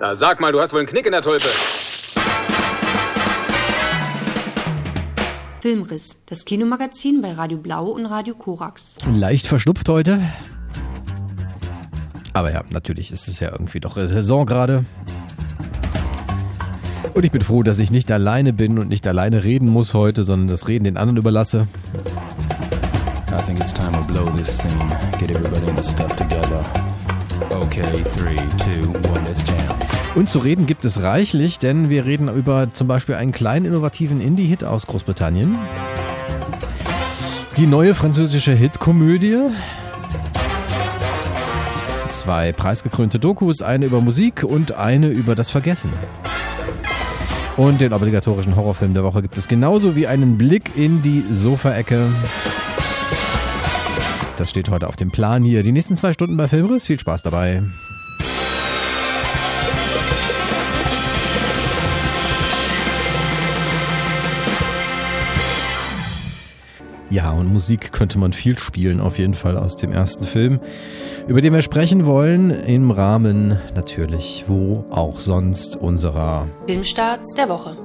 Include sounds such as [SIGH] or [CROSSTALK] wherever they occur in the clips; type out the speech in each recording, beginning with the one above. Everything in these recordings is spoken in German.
Na, sag mal, du hast wohl einen Knick in der Tulpe. Filmriss, das Kinomagazin bei Radio Blau und Radio Korax. Leicht verschnupft heute. Aber ja, natürlich ist es ja irgendwie doch Saison gerade. Und ich bin froh, dass ich nicht alleine bin und nicht alleine reden muss heute, sondern das Reden den anderen überlasse. I think it's time to blow this scene. Get everybody in the stuff together. Okay, three, two, one. Und zu reden gibt es reichlich, denn wir reden über zum Beispiel einen kleinen innovativen Indie-Hit aus Großbritannien. Die neue französische Hitkomödie. Zwei preisgekrönte Dokus, eine über Musik und eine über das Vergessen. Und den obligatorischen Horrorfilm der Woche gibt es genauso wie einen Blick in die Sofaecke. Das steht heute auf dem Plan hier. Die nächsten zwei Stunden bei Filmriss. Viel Spaß dabei. Ja, und Musik könnte man viel spielen, auf jeden Fall aus dem ersten Film, über den wir sprechen wollen, im Rahmen natürlich, wo auch sonst, unserer Filmstarts der Woche.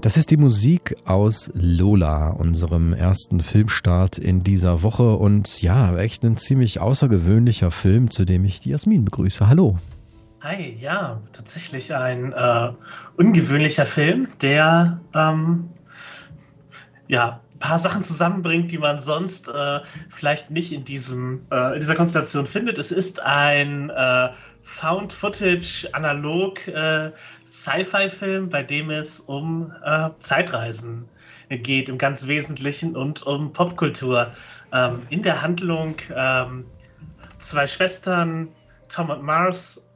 Das ist die Musik aus Lola, unserem ersten Filmstart in dieser Woche. Und ja, echt ein ziemlich außergewöhnlicher Film, zu dem ich die Jasmin begrüße. Hallo. Hi, ja, tatsächlich ein äh, ungewöhnlicher Film, der ähm, ja ein paar Sachen zusammenbringt, die man sonst äh, vielleicht nicht in diesem äh, in dieser Konstellation findet. Es ist ein äh, Found Footage analog äh, Sci-Fi-Film, bei dem es um äh, Zeitreisen geht im ganz Wesentlichen und um Popkultur. Ähm, in der Handlung ähm, zwei Schwestern Tom und Mars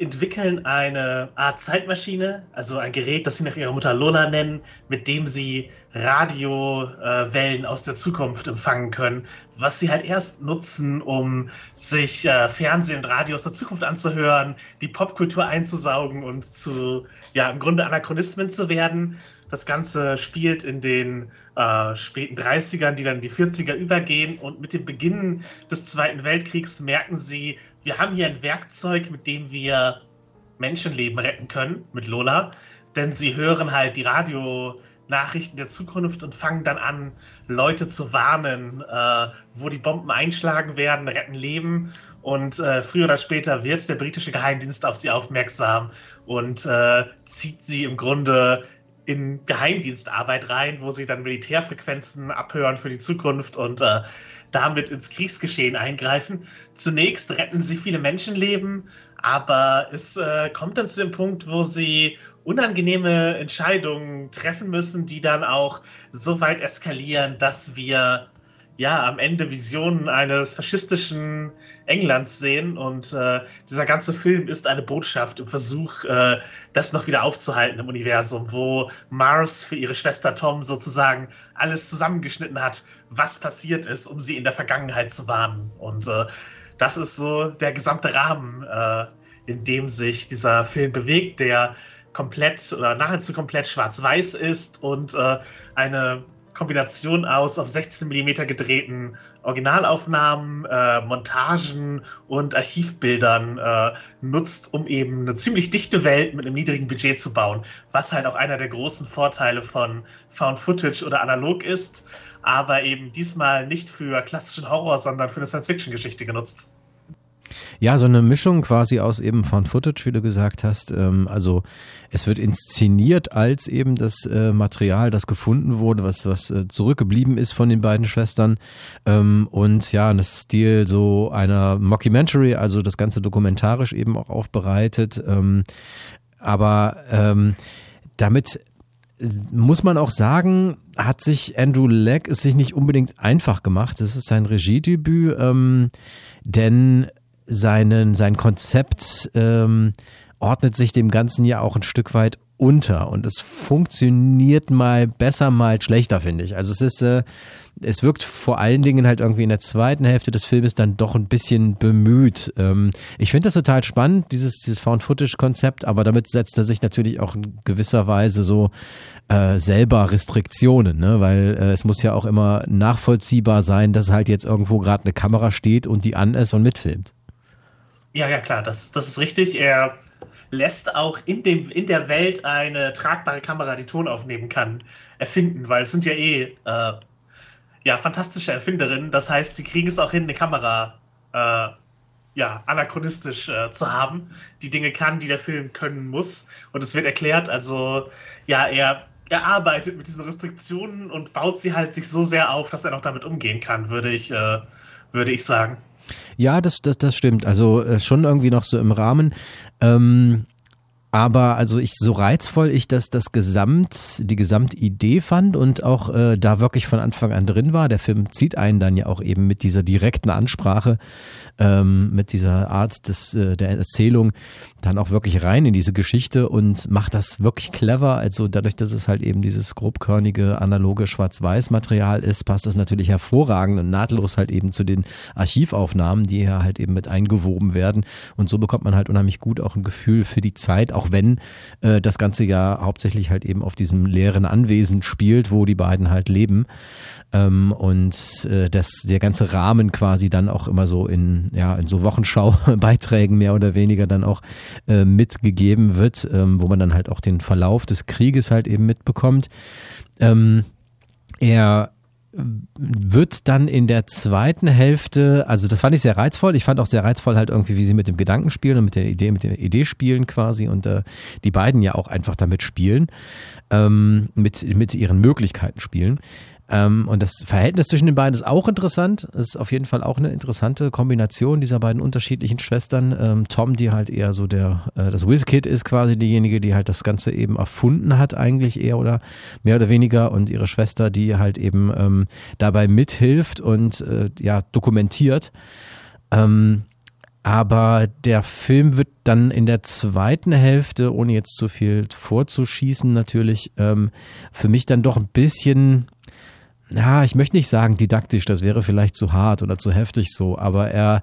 entwickeln eine Art Zeitmaschine, also ein Gerät, das sie nach ihrer Mutter Lola nennen, mit dem sie Radiowellen äh, aus der Zukunft empfangen können, was sie halt erst nutzen, um sich äh, Fernsehen und Radio aus der Zukunft anzuhören, die Popkultur einzusaugen und zu, ja, im Grunde Anachronismen zu werden. Das Ganze spielt in den äh, späten 30ern, die dann in die 40er übergehen. Und mit dem Beginn des Zweiten Weltkriegs merken sie, wir haben hier ein Werkzeug, mit dem wir Menschenleben retten können, mit Lola. Denn sie hören halt die Radionachrichten der Zukunft und fangen dann an, Leute zu warnen, äh, wo die Bomben einschlagen werden, retten Leben. Und äh, früher oder später wird der britische Geheimdienst auf sie aufmerksam und äh, zieht sie im Grunde in Geheimdienstarbeit rein, wo sie dann Militärfrequenzen abhören für die Zukunft und äh, damit ins Kriegsgeschehen eingreifen. Zunächst retten sie viele Menschenleben, aber es äh, kommt dann zu dem Punkt, wo sie unangenehme Entscheidungen treffen müssen, die dann auch so weit eskalieren, dass wir ja am Ende Visionen eines faschistischen Englands sehen. Und äh, dieser ganze Film ist eine Botschaft im Versuch, äh, das noch wieder aufzuhalten im Universum, wo Mars für ihre Schwester Tom sozusagen alles zusammengeschnitten hat, was passiert ist, um sie in der Vergangenheit zu warnen. Und äh, das ist so der gesamte Rahmen, äh, in dem sich dieser Film bewegt, der komplett oder nahezu komplett schwarz-weiß ist und äh, eine Kombination aus auf 16 mm gedrehten Originalaufnahmen, äh, Montagen und Archivbildern äh, nutzt, um eben eine ziemlich dichte Welt mit einem niedrigen Budget zu bauen, was halt auch einer der großen Vorteile von Found Footage oder Analog ist, aber eben diesmal nicht für klassischen Horror, sondern für eine Science-Fiction-Geschichte genutzt. Ja, so eine Mischung quasi aus eben Found Footage, wie du gesagt hast. Ähm, also es wird inszeniert als eben das äh, Material, das gefunden wurde, was, was äh, zurückgeblieben ist von den beiden Schwestern. Ähm, und ja, das Stil so einer Mockumentary, also das Ganze dokumentarisch eben auch aufbereitet. Ähm, aber damit muss man auch sagen, hat sich Andrew Legg es sich nicht unbedingt einfach gemacht. Das ist sein Regiedebüt, denn seinen, sein Konzept ähm, ordnet sich dem Ganzen ja auch ein Stück weit unter und es funktioniert mal besser, mal schlechter, finde ich. Also es ist, äh, es wirkt vor allen Dingen halt irgendwie in der zweiten Hälfte des Filmes dann doch ein bisschen bemüht. Ähm, ich finde das total spannend, dieses, dieses Found-Footage-Konzept, aber damit setzt er sich natürlich auch in gewisser Weise so äh, selber Restriktionen, ne? weil äh, es muss ja auch immer nachvollziehbar sein, dass halt jetzt irgendwo gerade eine Kamera steht und die an ist und mitfilmt. Ja, ja, klar, das, das ist richtig. Er lässt auch in, dem, in der Welt eine tragbare Kamera, die Ton aufnehmen kann, erfinden, weil es sind ja eh äh, ja, fantastische Erfinderinnen. Das heißt, sie kriegen es auch hin, eine Kamera äh, ja, anachronistisch äh, zu haben, die Dinge kann, die der Film können muss. Und es wird erklärt, also ja, er, er arbeitet mit diesen Restriktionen und baut sie halt sich so sehr auf, dass er noch damit umgehen kann, würde ich, äh, würde ich sagen. Ja, das, das, das stimmt. Also äh, schon irgendwie noch so im Rahmen. Ähm, aber also ich so reizvoll ich das das Gesamt die Gesamtidee fand und auch äh, da wirklich von Anfang an drin war. Der Film zieht einen dann ja auch eben mit dieser direkten Ansprache, ähm, mit dieser Art des äh, der Erzählung dann auch wirklich rein in diese Geschichte und macht das wirklich clever. Also dadurch, dass es halt eben dieses grobkörnige analoge Schwarz-Weiß-Material ist, passt das natürlich hervorragend und nahtlos halt eben zu den Archivaufnahmen, die hier halt eben mit eingewoben werden. Und so bekommt man halt unheimlich gut auch ein Gefühl für die Zeit auch wenn äh, das Ganze ja hauptsächlich halt eben auf diesem leeren Anwesen spielt, wo die beiden halt leben. Ähm, und äh, das, der ganze Rahmen quasi dann auch immer so in, ja, in so Wochenschau-Beiträgen mehr oder weniger dann auch äh, mitgegeben wird, ähm, wo man dann halt auch den Verlauf des Krieges halt eben mitbekommt. Ähm, er wird dann in der zweiten Hälfte, also das fand ich sehr reizvoll. Ich fand auch sehr reizvoll halt irgendwie, wie sie mit dem Gedanken spielen und mit der Idee, mit der Idee spielen quasi und äh, die beiden ja auch einfach damit spielen, ähm, mit, mit ihren Möglichkeiten spielen. Ähm, und das Verhältnis zwischen den beiden ist auch interessant. Es ist auf jeden Fall auch eine interessante Kombination dieser beiden unterschiedlichen Schwestern. Ähm, Tom, die halt eher so der, äh, das Whiz-Kid ist quasi diejenige, die halt das Ganze eben erfunden hat, eigentlich eher oder mehr oder weniger. Und ihre Schwester, die halt eben ähm, dabei mithilft und äh, ja, dokumentiert. Ähm, aber der Film wird dann in der zweiten Hälfte, ohne jetzt zu viel vorzuschießen, natürlich ähm, für mich dann doch ein bisschen ja, ich möchte nicht sagen didaktisch, das wäre vielleicht zu hart oder zu heftig so, aber er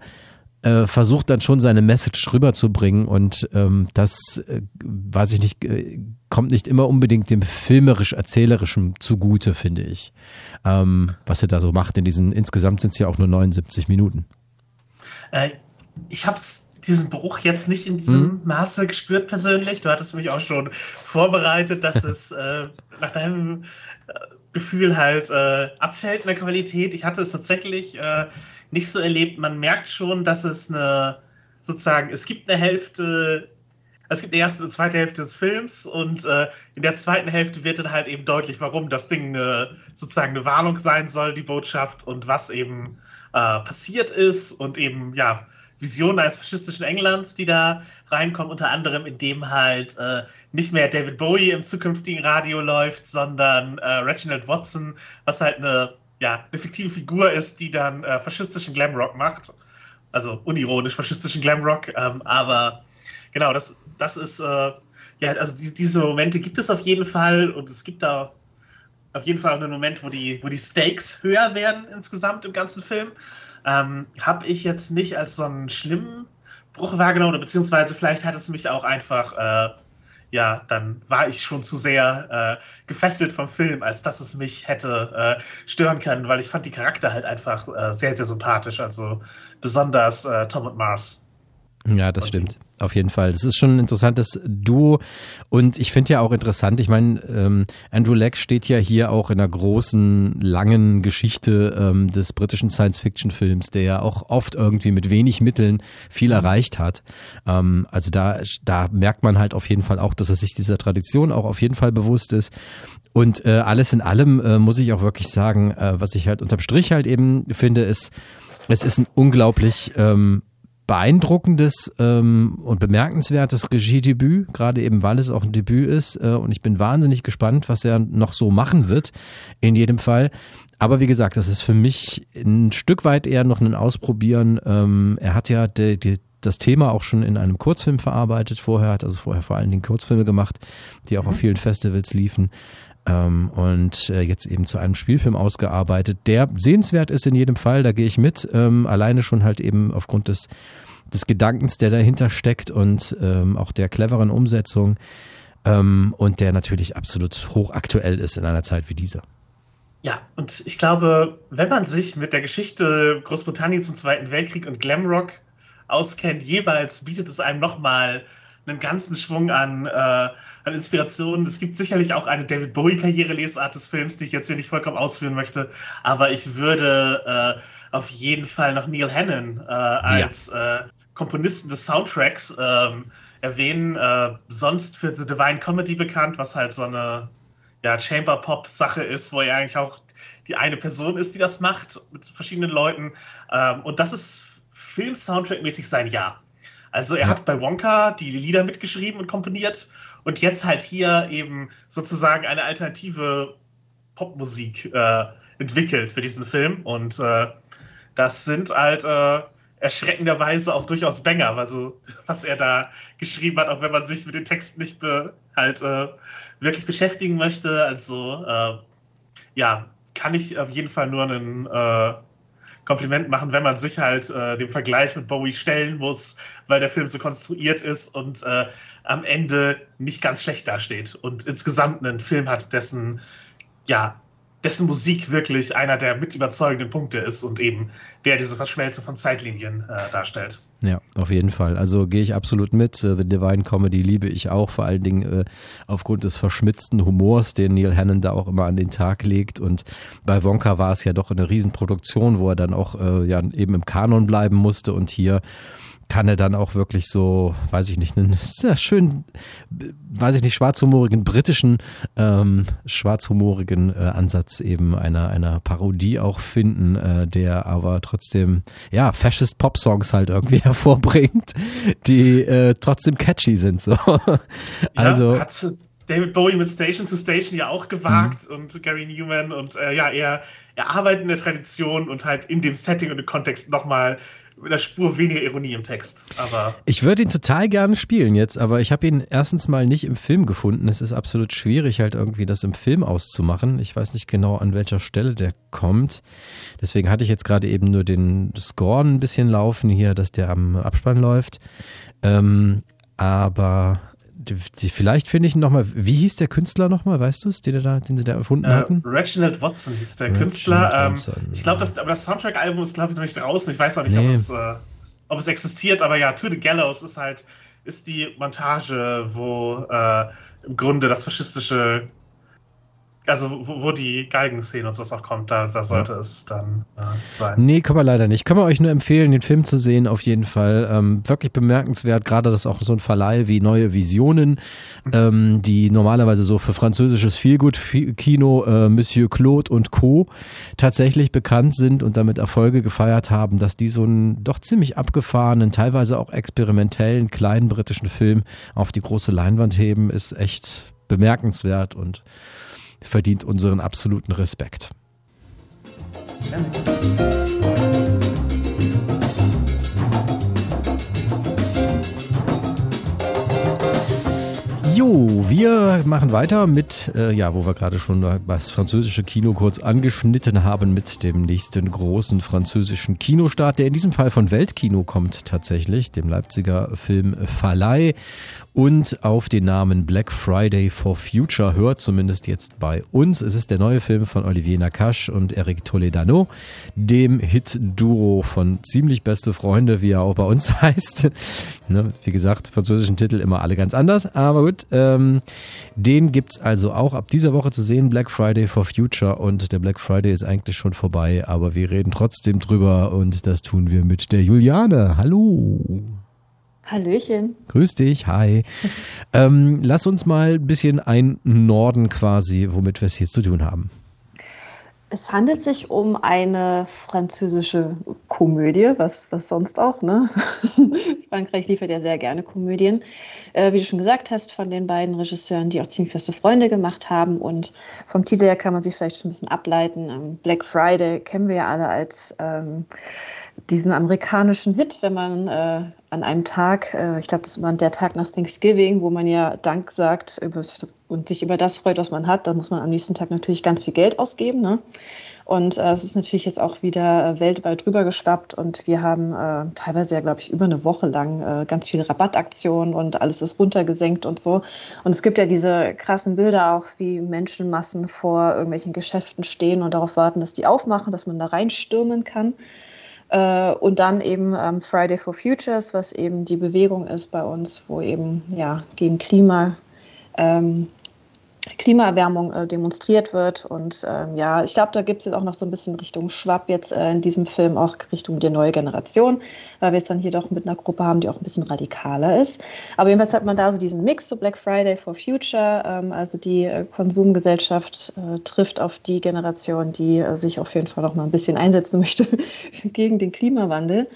äh, versucht dann schon seine Message rüberzubringen und ähm, das, äh, weiß ich nicht, äh, kommt nicht immer unbedingt dem filmerisch-erzählerischen zugute, finde ich, ähm, was er da so macht in diesen, insgesamt sind es ja auch nur 79 Minuten. Äh, ich habe diesen Bruch jetzt nicht in diesem hm. Maße gespürt persönlich. Du hattest mich auch schon vorbereitet, dass [LAUGHS] es äh, nach deinem äh, Gefühl halt äh, abfällt in der Qualität. Ich hatte es tatsächlich äh, nicht so erlebt. Man merkt schon, dass es eine, sozusagen, es gibt eine Hälfte, es gibt eine erste und zweite Hälfte des Films und äh, in der zweiten Hälfte wird dann halt eben deutlich, warum das Ding eine, sozusagen eine Warnung sein soll, die Botschaft und was eben äh, passiert ist und eben, ja, Visionen eines faschistischen Englands, die da reinkommen, unter anderem indem halt äh, nicht mehr David Bowie im zukünftigen Radio läuft, sondern äh, Reginald Watson, was halt eine, ja, eine fiktive Figur ist, die dann äh, faschistischen Glamrock macht. Also unironisch faschistischen Glamrock, ähm, aber genau, das, das ist, äh, ja, also die, diese Momente gibt es auf jeden Fall und es gibt da auf jeden Fall einen Moment, wo die, wo die Stakes höher werden insgesamt im ganzen Film. Ähm, Habe ich jetzt nicht als so einen schlimmen Bruch wahrgenommen, oder beziehungsweise vielleicht hat es mich auch einfach, äh, ja, dann war ich schon zu sehr äh, gefesselt vom Film, als dass es mich hätte äh, stören können, weil ich fand die Charakter halt einfach äh, sehr, sehr sympathisch, also besonders äh, Tom und Mars. Ja, das stimmt. Auf jeden Fall. Das ist schon ein interessantes Duo. Und ich finde ja auch interessant, ich meine, ähm, Andrew Leck steht ja hier auch in einer großen, langen Geschichte ähm, des britischen Science-Fiction-Films, der ja auch oft irgendwie mit wenig Mitteln viel mhm. erreicht hat. Ähm, also da, da merkt man halt auf jeden Fall auch, dass er sich dieser Tradition auch auf jeden Fall bewusst ist. Und äh, alles in allem äh, muss ich auch wirklich sagen, äh, was ich halt unterm Strich halt eben finde, ist, es ist ein unglaublich ähm, beeindruckendes ähm, und bemerkenswertes Regiedebüt, gerade eben weil es auch ein Debüt ist. Äh, und ich bin wahnsinnig gespannt, was er noch so machen wird, in jedem Fall. Aber wie gesagt, das ist für mich ein Stück weit eher noch ein Ausprobieren. Ähm, er hat ja die, die, das Thema auch schon in einem Kurzfilm verarbeitet vorher, hat also vorher vor allen Dingen Kurzfilme gemacht, die auch mhm. auf vielen Festivals liefen. Ähm, und äh, jetzt eben zu einem Spielfilm ausgearbeitet, der sehenswert ist in jedem Fall, da gehe ich mit, ähm, alleine schon halt eben aufgrund des, des Gedankens, der dahinter steckt und ähm, auch der cleveren Umsetzung ähm, und der natürlich absolut hochaktuell ist in einer Zeit wie dieser. Ja, und ich glaube, wenn man sich mit der Geschichte Großbritanniens im Zweiten Weltkrieg und Glamrock auskennt, jeweils bietet es einem nochmal einen ganzen Schwung an, äh, an Inspirationen. Es gibt sicherlich auch eine David Bowie-Karriere-Lesart des Films, die ich jetzt hier nicht vollkommen ausführen möchte, aber ich würde äh, auf jeden Fall noch Neil Hannon äh, als ja. Äh, Komponisten des Soundtracks ähm, erwähnen. Äh, sonst für The Divine Comedy bekannt, was halt so eine ja, Chamber-Pop-Sache ist, wo er eigentlich auch die eine Person ist, die das macht, mit verschiedenen Leuten. Ähm, und das ist Film-Soundtrack-mäßig sein Jahr. Also er ja. hat bei Wonka die Lieder mitgeschrieben und komponiert und jetzt halt hier eben sozusagen eine alternative Popmusik äh, entwickelt für diesen Film. Und äh, das sind halt äh, erschreckenderweise auch durchaus Banger, also [LAUGHS] was er da geschrieben hat, auch wenn man sich mit den Texten nicht be, halt äh, wirklich beschäftigen möchte. Also äh, ja, kann ich auf jeden Fall nur einen äh, Kompliment machen, wenn man sich halt äh, dem Vergleich mit Bowie stellen muss, weil der Film so konstruiert ist und äh, am Ende nicht ganz schlecht dasteht und insgesamt einen Film hat, dessen ja dessen Musik wirklich einer der mit überzeugenden Punkte ist und eben der diese Verschmelzung von Zeitlinien äh, darstellt. Ja, auf jeden Fall. Also gehe ich absolut mit. Äh, The Divine Comedy liebe ich auch, vor allen Dingen äh, aufgrund des verschmitzten Humors, den Neil Hannon da auch immer an den Tag legt. Und bei Wonka war es ja doch eine Riesenproduktion, wo er dann auch äh, ja eben im Kanon bleiben musste und hier kann er dann auch wirklich so, weiß ich nicht, einen sehr schön, weiß ich nicht, schwarzhumorigen britischen, ähm, schwarzhumorigen äh, Ansatz eben einer, einer Parodie auch finden, äh, der aber trotzdem, ja, Fascist Pop-Songs halt irgendwie [LAUGHS] hervorbringt, die äh, trotzdem catchy sind, so. also. Ja, hat David Bowie mit Station to Station ja auch gewagt mhm. und Gary Newman und äh, ja, er, er arbeitet in der Tradition und halt in dem Setting und im Kontext nochmal mit einer Spur weniger Ironie im Text. Aber ich würde ihn total gerne spielen jetzt, aber ich habe ihn erstens mal nicht im Film gefunden. Es ist absolut schwierig, halt irgendwie das im Film auszumachen. Ich weiß nicht genau, an welcher Stelle der kommt. Deswegen hatte ich jetzt gerade eben nur den Score ein bisschen laufen hier, dass der am Abspann läuft. Ähm, aber vielleicht finde ich ihn nochmal, wie hieß der Künstler nochmal, weißt du es, den, da, den sie da erfunden äh, hatten? Reginald Watson hieß der Reginald Künstler. Ähm, ich glaube, das, aber das Soundtrack-Album ist, glaube ich, noch nicht draußen. Ich weiß auch nicht, nee. ob, es, äh, ob, es, existiert, aber ja, To the Gallows ist halt, ist die Montage, wo äh, im Grunde das faschistische also wo, wo die Geigenszene und sowas auch kommt, da, da sollte ja. es dann äh, sein. Nee, kann man leider nicht. Kann man euch nur empfehlen, den Film zu sehen, auf jeden Fall. Ähm, wirklich bemerkenswert, gerade dass auch so ein Verleih wie Neue Visionen, mhm. ähm, die normalerweise so für französisches Feelgood-Kino äh, Monsieur Claude und Co. tatsächlich bekannt sind und damit Erfolge gefeiert haben, dass die so einen doch ziemlich abgefahrenen, teilweise auch experimentellen, kleinen britischen Film auf die große Leinwand heben, ist echt bemerkenswert und verdient unseren absoluten Respekt. Jo, wir machen weiter mit, äh, ja, wo wir gerade schon das französische Kino kurz angeschnitten haben, mit dem nächsten großen französischen Kinostart, der in diesem Fall von Weltkino kommt tatsächlich, dem Leipziger Film Verleih und auf den Namen Black Friday for Future hört, zumindest jetzt bei uns. Es ist der neue Film von Olivier Nakache und Eric Toledano, dem Hit-Duo von Ziemlich Beste Freunde, wie er auch bei uns [LAUGHS] heißt. ne, wie gesagt, französischen Titel immer alle ganz anders, aber gut. Ähm, den gibt's also auch ab dieser Woche zu sehen, Black Friday for Future und der Black Friday ist eigentlich schon vorbei, aber wir reden trotzdem drüber und das tun wir mit der Juliane. Hallo. Hallöchen. Grüß dich, hi. [LAUGHS] ähm, lass uns mal ein bisschen ein Norden quasi, womit wir es hier zu tun haben. Es handelt sich um eine französische Komödie, was, was sonst auch, ne? [LAUGHS] Frankreich liefert ja sehr gerne Komödien. Äh, wie du schon gesagt hast, von den beiden Regisseuren, die auch ziemlich beste Freunde gemacht haben. Und vom Titel her kann man sich vielleicht schon ein bisschen ableiten. Ähm, Black Friday kennen wir ja alle als ähm, diesen amerikanischen Hit, wenn man äh, an einem Tag, äh, ich glaube, das war der Tag nach Thanksgiving, wo man ja Dank sagt und sich über das freut, was man hat, da muss man am nächsten Tag natürlich ganz viel Geld ausgeben. Ne? Und äh, es ist natürlich jetzt auch wieder äh, weltweit drüber geschwappt und wir haben äh, teilweise ja, glaube ich, über eine Woche lang äh, ganz viele Rabattaktionen und alles ist runtergesenkt und so. Und es gibt ja diese krassen Bilder auch, wie Menschenmassen vor irgendwelchen Geschäften stehen und darauf warten, dass die aufmachen, dass man da reinstürmen kann. Äh, und dann eben ähm, Friday for Futures, was eben die Bewegung ist bei uns, wo eben ja gegen Klima ähm, Klimaerwärmung äh, demonstriert wird. Und ähm, ja, ich glaube, da gibt es jetzt auch noch so ein bisschen Richtung Schwapp jetzt äh, in diesem Film, auch Richtung die neue Generation, weil wir es dann hier doch mit einer Gruppe haben, die auch ein bisschen radikaler ist. Aber jedenfalls hat man da so diesen Mix, so Black Friday for Future, ähm, also die äh, Konsumgesellschaft äh, trifft auf die Generation, die äh, sich auf jeden Fall noch mal ein bisschen einsetzen [LAUGHS] möchte gegen den Klimawandel.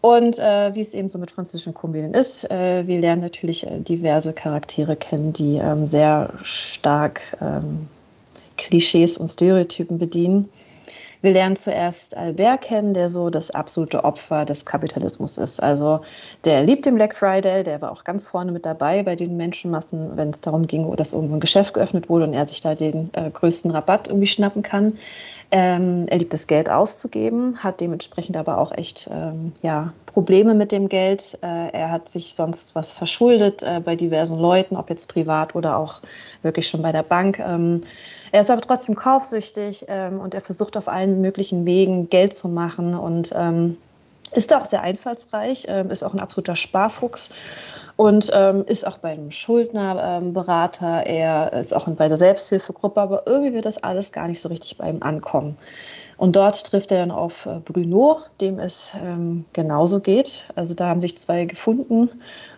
Und äh, wie es eben so mit französischen Komödien ist, äh, wir lernen natürlich äh, diverse Charaktere kennen, die ähm, sehr stark ähm, Klischees und Stereotypen bedienen. Wir lernen zuerst Albert kennen, der so das absolute Opfer des Kapitalismus ist. Also der liebt den Black Friday, der war auch ganz vorne mit dabei bei diesen Menschenmassen, wenn es darum ging, dass irgendwo ein Geschäft geöffnet wurde und er sich da den äh, größten Rabatt irgendwie schnappen kann. Ähm, er liebt es, Geld auszugeben, hat dementsprechend aber auch echt ähm, ja, Probleme mit dem Geld. Äh, er hat sich sonst was verschuldet äh, bei diversen Leuten, ob jetzt privat oder auch wirklich schon bei der Bank. Ähm, er ist aber trotzdem kaufsüchtig ähm, und er versucht auf allen möglichen Wegen Geld zu machen und ist auch sehr einfallsreich, ähm, ist auch ein absoluter Sparfuchs und ähm, ist auch bei einem Schuldnerberater, ähm, er ist auch bei der Selbsthilfegruppe, aber irgendwie wird das alles gar nicht so richtig bei ihm ankommen. Und dort trifft er dann auf äh, Bruno, dem es ähm, genauso geht. Also da haben sich zwei gefunden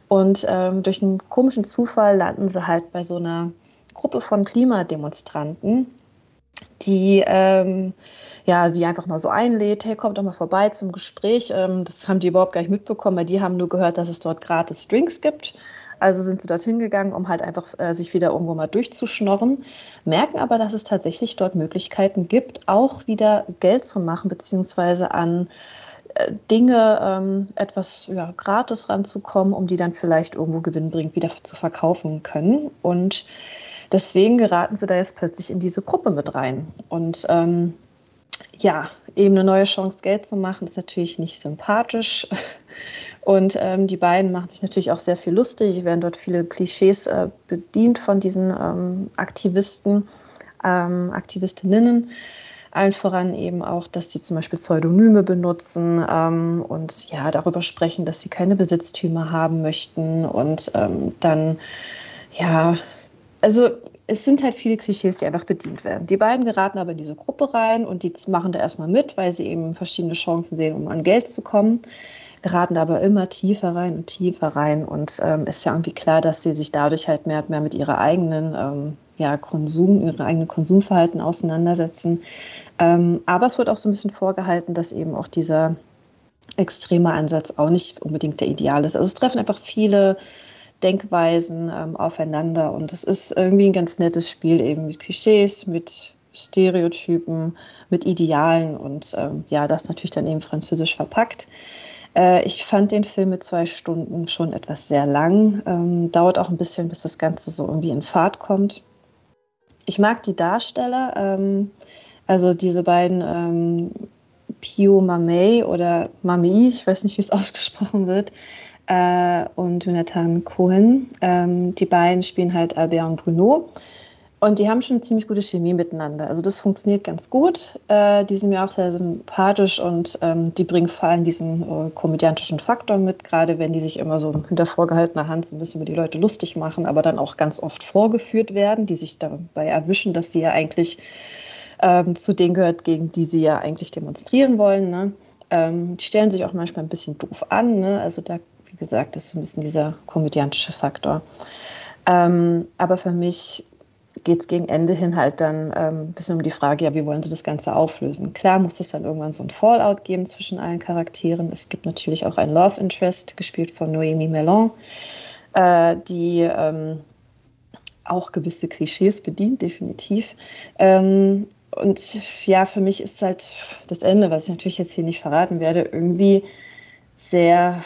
und ähm, durch einen komischen Zufall landen sie halt bei so einer Gruppe von Klimademonstranten, die ähm, ja, sie einfach mal so einlädt, hey, kommt doch mal vorbei zum Gespräch. Ähm, das haben die überhaupt gar nicht mitbekommen, weil die haben nur gehört, dass es dort gratis Drinks gibt. Also sind sie dorthin gegangen, um halt einfach äh, sich wieder irgendwo mal durchzuschnorren, merken aber, dass es tatsächlich dort Möglichkeiten gibt, auch wieder Geld zu machen, beziehungsweise an äh, Dinge ähm, etwas ja, gratis ranzukommen, um die dann vielleicht irgendwo gewinnbringend wieder zu verkaufen können. Und deswegen geraten sie da jetzt plötzlich in diese Gruppe mit rein. Und ähm, ja, eben eine neue Chance, Geld zu machen, ist natürlich nicht sympathisch. [LAUGHS] Und ähm, die beiden machen sich natürlich auch sehr viel lustig, werden dort viele Klischees äh, bedient von diesen ähm, Aktivisten, ähm, Aktivistinnen. Allen voran eben auch, dass sie zum Beispiel Pseudonyme benutzen ähm, und ja, darüber sprechen, dass sie keine Besitztümer haben möchten und ähm, dann, ja, also es sind halt viele Klischees, die einfach bedient werden. Die beiden geraten aber in diese Gruppe rein und die machen da erstmal mit, weil sie eben verschiedene Chancen sehen, um an Geld zu kommen. Geraten aber immer tiefer rein und tiefer rein und ähm, ist ja irgendwie klar, dass sie sich dadurch halt mehr und mehr mit ihrer eigenen ähm, ja, Konsum, ihrem eigenen Konsumverhalten auseinandersetzen. Ähm, aber es wird auch so ein bisschen vorgehalten, dass eben auch dieser extreme Ansatz auch nicht unbedingt der Ideal ist. Also es treffen einfach viele Denkweisen ähm, aufeinander. Und es ist irgendwie ein ganz nettes Spiel eben mit Klischees, mit Stereotypen, mit Idealen und ähm, ja, das natürlich dann eben französisch verpackt. Äh, ich fand den Film mit zwei Stunden schon etwas sehr lang. Ähm, dauert auch ein bisschen, bis das Ganze so irgendwie in Fahrt kommt. Ich mag die Darsteller, ähm, also diese beiden ähm, Pio Mamei oder Mamei, ich weiß nicht, wie es [LAUGHS] ausgesprochen wird, äh, und Jonathan Cohen. Ähm, die beiden spielen halt Albert und Bruno. Und die haben schon ziemlich gute Chemie miteinander. Also das funktioniert ganz gut. Äh, die sind mir auch sehr sympathisch und ähm, die bringen vor allem diesen äh, komödiantischen Faktor mit, gerade wenn die sich immer so hinter vorgehaltener Hand so ein bisschen über die Leute lustig machen, aber dann auch ganz oft vorgeführt werden, die sich dabei erwischen, dass sie ja eigentlich ähm, zu denen gehört, gegen die sie ja eigentlich demonstrieren wollen. Ne? Ähm, die stellen sich auch manchmal ein bisschen doof an. Ne? Also da wie gesagt, das ist so ein bisschen dieser komödiantische Faktor. Ähm, aber für mich geht es gegen Ende hin halt dann ähm, ein bisschen um die Frage, ja, wie wollen sie das Ganze auflösen? Klar muss es dann irgendwann so ein Fallout geben zwischen allen Charakteren. Es gibt natürlich auch ein Love Interest, gespielt von Noémie Mellon, äh, die ähm, auch gewisse Klischees bedient, definitiv. Ähm, und ja, für mich ist halt das Ende, was ich natürlich jetzt hier nicht verraten werde, irgendwie sehr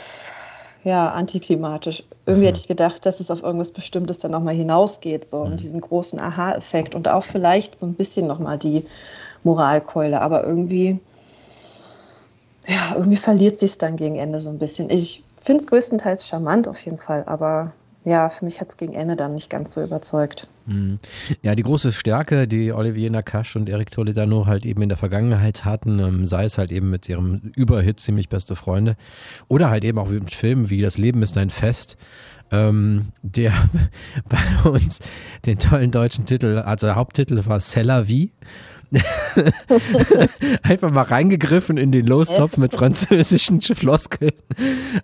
ja, antiklimatisch. Irgendwie mhm. hätte ich gedacht, dass es auf irgendwas Bestimmtes dann nochmal hinausgeht, so mhm. und diesen großen Aha-Effekt und auch vielleicht so ein bisschen nochmal die Moralkeule, aber irgendwie, ja, irgendwie verliert sich es dann gegen Ende so ein bisschen. Ich finde es größtenteils charmant auf jeden Fall, aber ja, für mich hat es gegen Ende dann nicht ganz so überzeugt. Hm. Ja, die große Stärke, die Olivier Nakache und Eric Toledano halt eben in der Vergangenheit hatten, ähm, sei es halt eben mit ihrem Überhit ziemlich beste Freunde oder halt eben auch mit Filmen wie Das Leben ist ein Fest, ähm, der [LAUGHS] bei uns den tollen deutschen Titel, also der Haupttitel war Cella Vie [LAUGHS] Einfach mal reingegriffen in den Lostopf mit französischen Floskeln.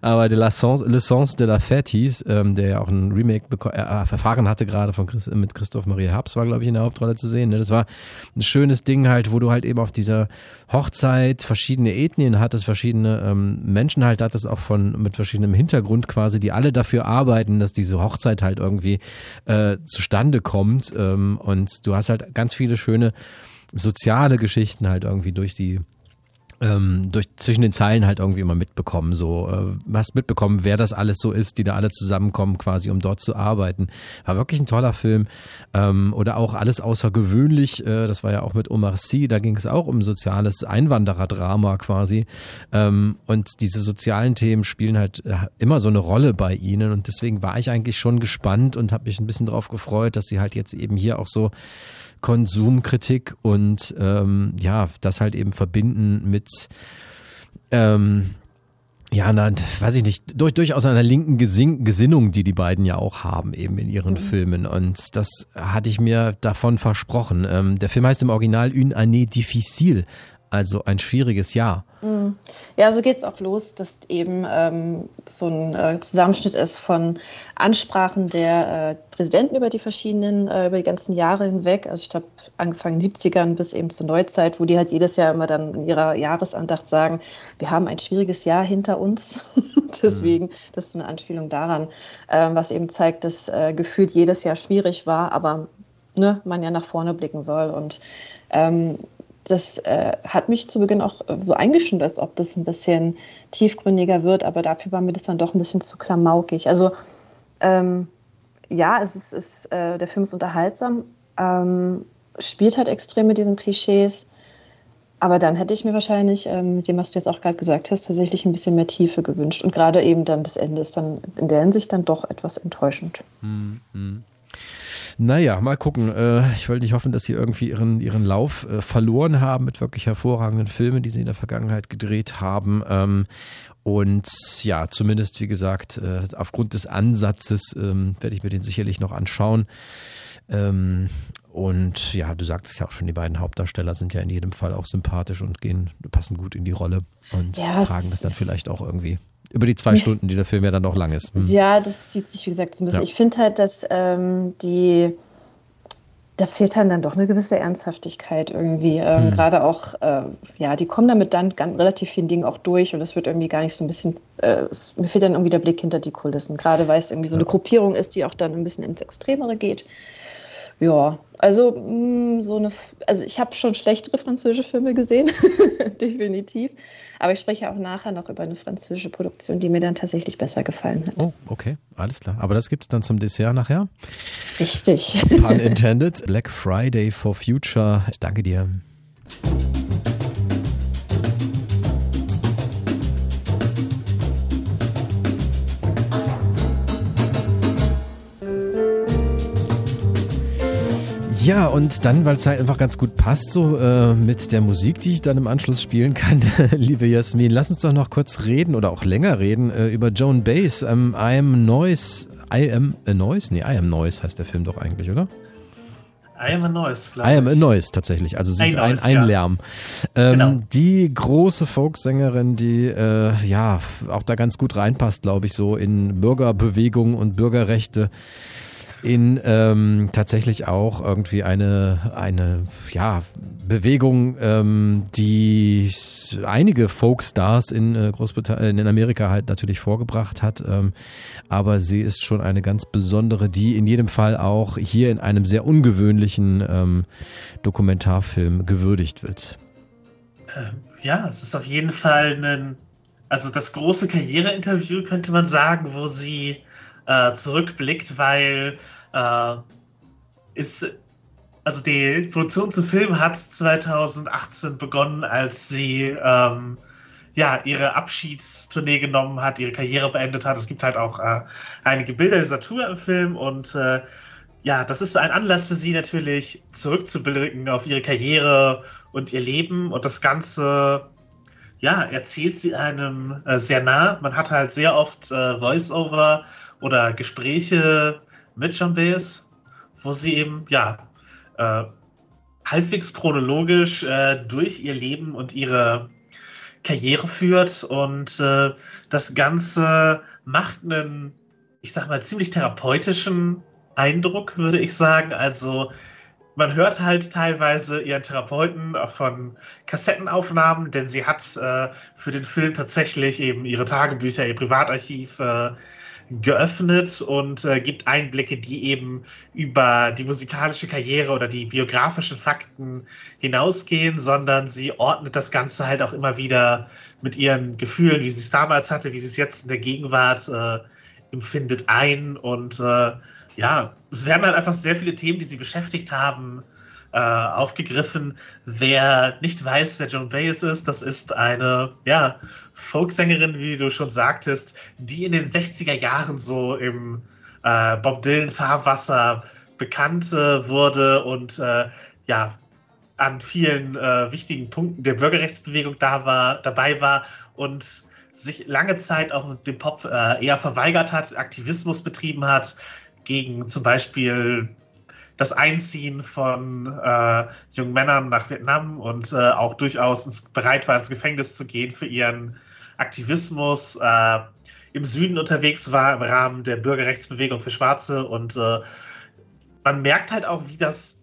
Aber de la Sens, Le Sens de la Fête hieß, ähm, der ja auch ein Remake äh, Verfahren hatte, gerade von Chris, mit Christoph Maria Herbst, war, glaube ich, in der Hauptrolle zu sehen. Ne? Das war ein schönes Ding halt, wo du halt eben auf dieser Hochzeit verschiedene Ethnien hattest, verschiedene ähm, Menschen halt hattest, auch von mit verschiedenem Hintergrund quasi, die alle dafür arbeiten, dass diese Hochzeit halt irgendwie äh, zustande kommt. Ähm, und du hast halt ganz viele schöne soziale Geschichten halt irgendwie durch die ähm, durch zwischen den Zeilen halt irgendwie immer mitbekommen. So, äh, hast mitbekommen, wer das alles so ist, die da alle zusammenkommen, quasi, um dort zu arbeiten. War wirklich ein toller Film. Ähm, oder auch alles außergewöhnlich. Äh, das war ja auch mit Omar Sy. Da ging es auch um soziales Einwandererdrama quasi. Ähm, und diese sozialen Themen spielen halt äh, immer so eine Rolle bei ihnen. Und deswegen war ich eigentlich schon gespannt und habe mich ein bisschen darauf gefreut, dass sie halt jetzt eben hier auch so Konsumkritik und ähm, ja, das halt eben verbinden mit ähm, ja, na, weiß ich nicht, durch, durchaus einer linken Gesing Gesinnung, die die beiden ja auch haben, eben in ihren mhm. Filmen. Und das hatte ich mir davon versprochen. Ähm, der Film heißt im Original Une année difficile, also ein schwieriges Jahr. Mhm. Ja, so geht es auch los, dass eben ähm, so ein äh, Zusammenschnitt ist von Ansprachen der äh, Präsidenten über die verschiedenen, äh, über die ganzen Jahre hinweg. Also ich glaube, angefangen 70ern bis eben zur Neuzeit, wo die halt jedes Jahr immer dann in ihrer Jahresandacht sagen, wir haben ein schwieriges Jahr hinter uns. [LAUGHS] Deswegen, mhm. das ist eine Anspielung daran, ähm, was eben zeigt, dass äh, gefühlt jedes Jahr schwierig war, aber ne, man ja nach vorne blicken soll. Und ähm, das äh, hat mich zu Beginn auch äh, so eingeschnürt, als ob das ein bisschen tiefgründiger wird, aber dafür war mir das dann doch ein bisschen zu klamaukig. Also ähm, ja, es ist, ist äh, der Film ist unterhaltsam, ähm, spielt halt extrem mit diesen Klischees, aber dann hätte ich mir wahrscheinlich, ähm, mit dem, was du jetzt auch gerade gesagt hast, tatsächlich ein bisschen mehr Tiefe gewünscht. Und gerade eben dann das Ende ist dann in der Hinsicht dann doch etwas enttäuschend. Hm, hm. Naja, mal gucken. Äh, ich wollte nicht hoffen, dass sie irgendwie ihren, ihren Lauf äh, verloren haben mit wirklich hervorragenden Filmen, die sie in der Vergangenheit gedreht haben. Ähm, und ja, zumindest, wie gesagt, äh, aufgrund des Ansatzes ähm, werde ich mir den sicherlich noch anschauen. Ähm, und ja, du sagtest ja auch schon, die beiden Hauptdarsteller sind ja in jedem Fall auch sympathisch und gehen, passen gut in die Rolle und ja, tragen das dann vielleicht auch irgendwie über die zwei Stunden, die der Film ja dann noch lang ist. Hm. Ja, das zieht sich, wie gesagt, so ein bisschen. Ja. Ich finde halt, dass ähm, die, da fehlt halt dann doch eine gewisse Ernsthaftigkeit irgendwie. Ähm, hm. Gerade auch, äh, ja, die kommen damit dann ganz, relativ vielen Dingen auch durch und es wird irgendwie gar nicht so ein bisschen, äh, es, mir fehlt dann irgendwie der Blick hinter die Kulissen. Gerade weil es irgendwie so eine Gruppierung ist, die auch dann ein bisschen ins Extremere geht. Ja, also mh, mm, so eine, also ich habe schon schlechtere französische Filme gesehen, [LAUGHS] definitiv. Aber ich spreche auch nachher noch über eine französische Produktion, die mir dann tatsächlich besser gefallen hat. Oh, okay, alles klar. Aber das gibt es dann zum Dessert nachher? Richtig. Pun intended. Black Friday for Future. Ich danke dir. Ja, und dann, weil es halt einfach ganz gut passt, so äh, mit der Musik, die ich dann im Anschluss spielen kann, [LAUGHS] liebe Jasmin, lass uns doch noch kurz reden oder auch länger reden äh, über Joan Baez. Ähm, I am Noise. I am a Noise? Nee, I am Noise heißt der Film doch eigentlich, oder? I am a Noise, I am a Noise, tatsächlich. Also sie ist ein, ein ja. Lärm. Ähm, genau. Die große Folksängerin, die äh, ja auch da ganz gut reinpasst, glaube ich, so in Bürgerbewegung und Bürgerrechte in ähm, tatsächlich auch irgendwie eine, eine ja, Bewegung, ähm, die einige Folkstars in äh, Großbritannien, in Amerika halt natürlich vorgebracht hat. Ähm, aber sie ist schon eine ganz besondere, die in jedem Fall auch hier in einem sehr ungewöhnlichen ähm, Dokumentarfilm gewürdigt wird. Äh, ja, es ist auf jeden Fall ein also das große Karriereinterview könnte man sagen, wo sie äh, zurückblickt, weil äh, ist also die Produktion zum Film hat 2018 begonnen, als sie ähm, ja ihre Abschiedstournee genommen hat, ihre Karriere beendet hat. Es gibt halt auch äh, einige Bilder dieser Tour im Film und äh, ja, das ist ein Anlass für sie natürlich zurückzublicken auf ihre Karriere und ihr Leben und das Ganze ja, erzählt sie einem äh, sehr nah. Man hat halt sehr oft äh, Voice-Over oder Gespräche mit John Baez, wo sie eben, ja, äh, halbwegs chronologisch äh, durch ihr Leben und ihre Karriere führt. Und äh, das Ganze macht einen, ich sag mal, ziemlich therapeutischen Eindruck, würde ich sagen. Also man hört halt teilweise ihren Therapeuten von Kassettenaufnahmen, denn sie hat äh, für den Film tatsächlich eben ihre Tagebücher, ihr Privatarchiv äh, geöffnet und äh, gibt Einblicke, die eben über die musikalische Karriere oder die biografischen Fakten hinausgehen, sondern sie ordnet das Ganze halt auch immer wieder mit ihren Gefühlen, wie sie es damals hatte, wie sie es jetzt in der Gegenwart äh, empfindet, ein und äh, ja, es werden halt einfach sehr viele Themen, die sie beschäftigt haben, äh, aufgegriffen. Wer nicht weiß, wer Joan Baez ist, das ist eine, ja, Folksängerin, wie du schon sagtest, die in den 60er Jahren so im äh, Bob Dylan Fahrwasser bekannt äh, wurde und äh, ja, an vielen äh, wichtigen Punkten der Bürgerrechtsbewegung da war, dabei war und sich lange Zeit auch mit dem Pop äh, eher verweigert hat, Aktivismus betrieben hat, gegen zum Beispiel das Einziehen von äh, jungen Männern nach Vietnam und äh, auch durchaus bereit war, ins Gefängnis zu gehen für ihren Aktivismus, äh, im Süden unterwegs war im Rahmen der Bürgerrechtsbewegung für Schwarze und äh, man merkt halt auch, wie das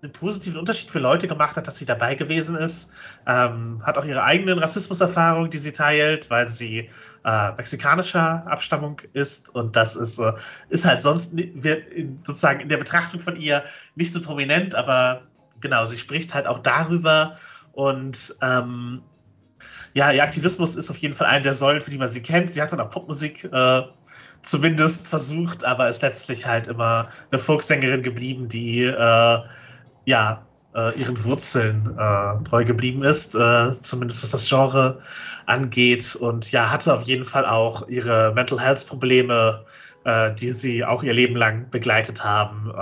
einen positiven Unterschied für Leute gemacht hat, dass sie dabei gewesen ist. Ähm, hat auch ihre eigenen Rassismuserfahrungen, die sie teilt, weil sie äh, mexikanischer Abstammung ist. Und das ist, äh, ist halt sonst in, sozusagen in der Betrachtung von ihr nicht so prominent, aber genau, sie spricht halt auch darüber. Und ähm, ja, ihr Aktivismus ist auf jeden Fall eine der Säulen, für die man sie kennt. Sie hat dann auch Popmusik äh, zumindest versucht, aber ist letztlich halt immer eine Volkssängerin geblieben, die äh, ja, äh, ihren Wurzeln äh, treu geblieben ist, äh, zumindest was das Genre angeht. Und ja, hatte auf jeden Fall auch ihre Mental Health Probleme, äh, die sie auch ihr Leben lang begleitet haben,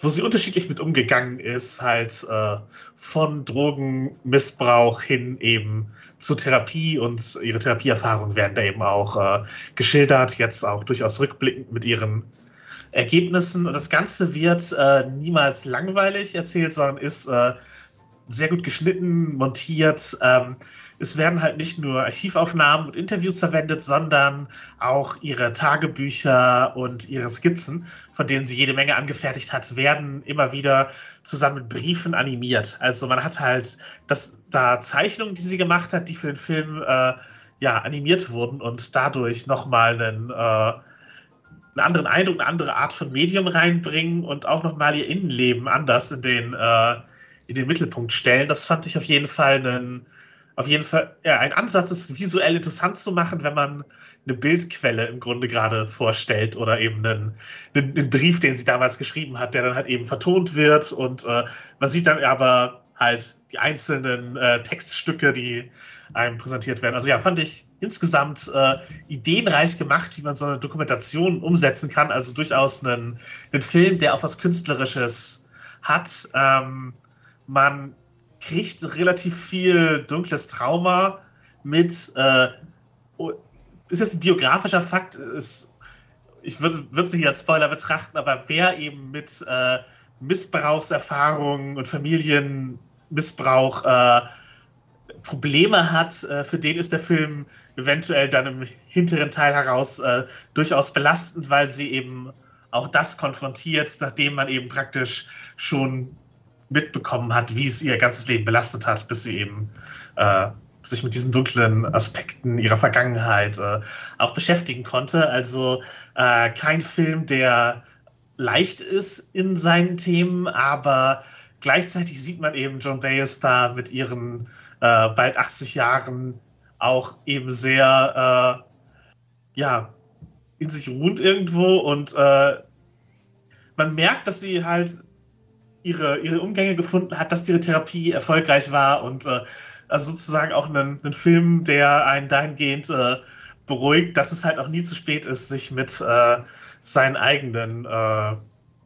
wo sie unterschiedlich mit umgegangen ist, halt äh, von Drogenmissbrauch hin eben zur Therapie und ihre Therapieerfahrungen werden da eben auch geschildert, jetzt auch durchaus rückblickend mit ihren Ergebnissen. Und das Ganze wird äh, niemals langweilig erzählt, sondern ist äh, sehr gut geschnitten, montiert. Ähm, es werden halt nicht nur Archivaufnahmen und Interviews verwendet, sondern auch ihre Tagebücher und ihre Skizzen, von denen sie jede Menge angefertigt hat, werden immer wieder zusammen mit Briefen animiert. Also man hat halt das, da Zeichnungen, die sie gemacht hat, die für den Film äh, ja, animiert wurden und dadurch nochmal einen äh, einen anderen Eindruck, eine andere Art von Medium reinbringen und auch nochmal ihr Innenleben anders in den, äh, in den Mittelpunkt stellen. Das fand ich auf jeden Fall einen, auf jeden Fall ja, ein Ansatz, es visuell interessant zu machen, wenn man eine Bildquelle im Grunde gerade vorstellt oder eben einen, einen, einen, Brief, den sie damals geschrieben hat, der dann halt eben vertont wird und äh, man sieht dann aber halt die einzelnen äh, Textstücke, die einem präsentiert werden. Also ja, fand ich insgesamt äh, ideenreich gemacht, wie man so eine Dokumentation umsetzen kann. Also durchaus einen, einen Film, der auch was Künstlerisches hat. Ähm, man kriegt relativ viel dunkles Trauma mit. Äh, oh, ist jetzt ein biografischer Fakt, ist, ich würde es nicht als Spoiler betrachten, aber wer eben mit äh, Missbrauchserfahrungen und Familienmissbrauch äh, Probleme hat, äh, für den ist der Film eventuell dann im hinteren Teil heraus äh, durchaus belastend, weil sie eben auch das konfrontiert, nachdem man eben praktisch schon mitbekommen hat, wie es ihr ganzes Leben belastet hat, bis sie eben äh, sich mit diesen dunklen Aspekten ihrer Vergangenheit äh, auch beschäftigen konnte. Also äh, kein Film, der leicht ist in seinen Themen, aber gleichzeitig sieht man eben John Baez da mit ihren äh, bald 80 Jahren auch eben sehr, äh, ja, in sich ruht irgendwo und äh, man merkt, dass sie halt ihre, ihre Umgänge gefunden hat, dass ihre Therapie erfolgreich war und äh, also sozusagen auch einen, einen Film, der einen dahingehend äh, beruhigt, dass es halt auch nie zu spät ist, sich mit äh, seinen eigenen äh,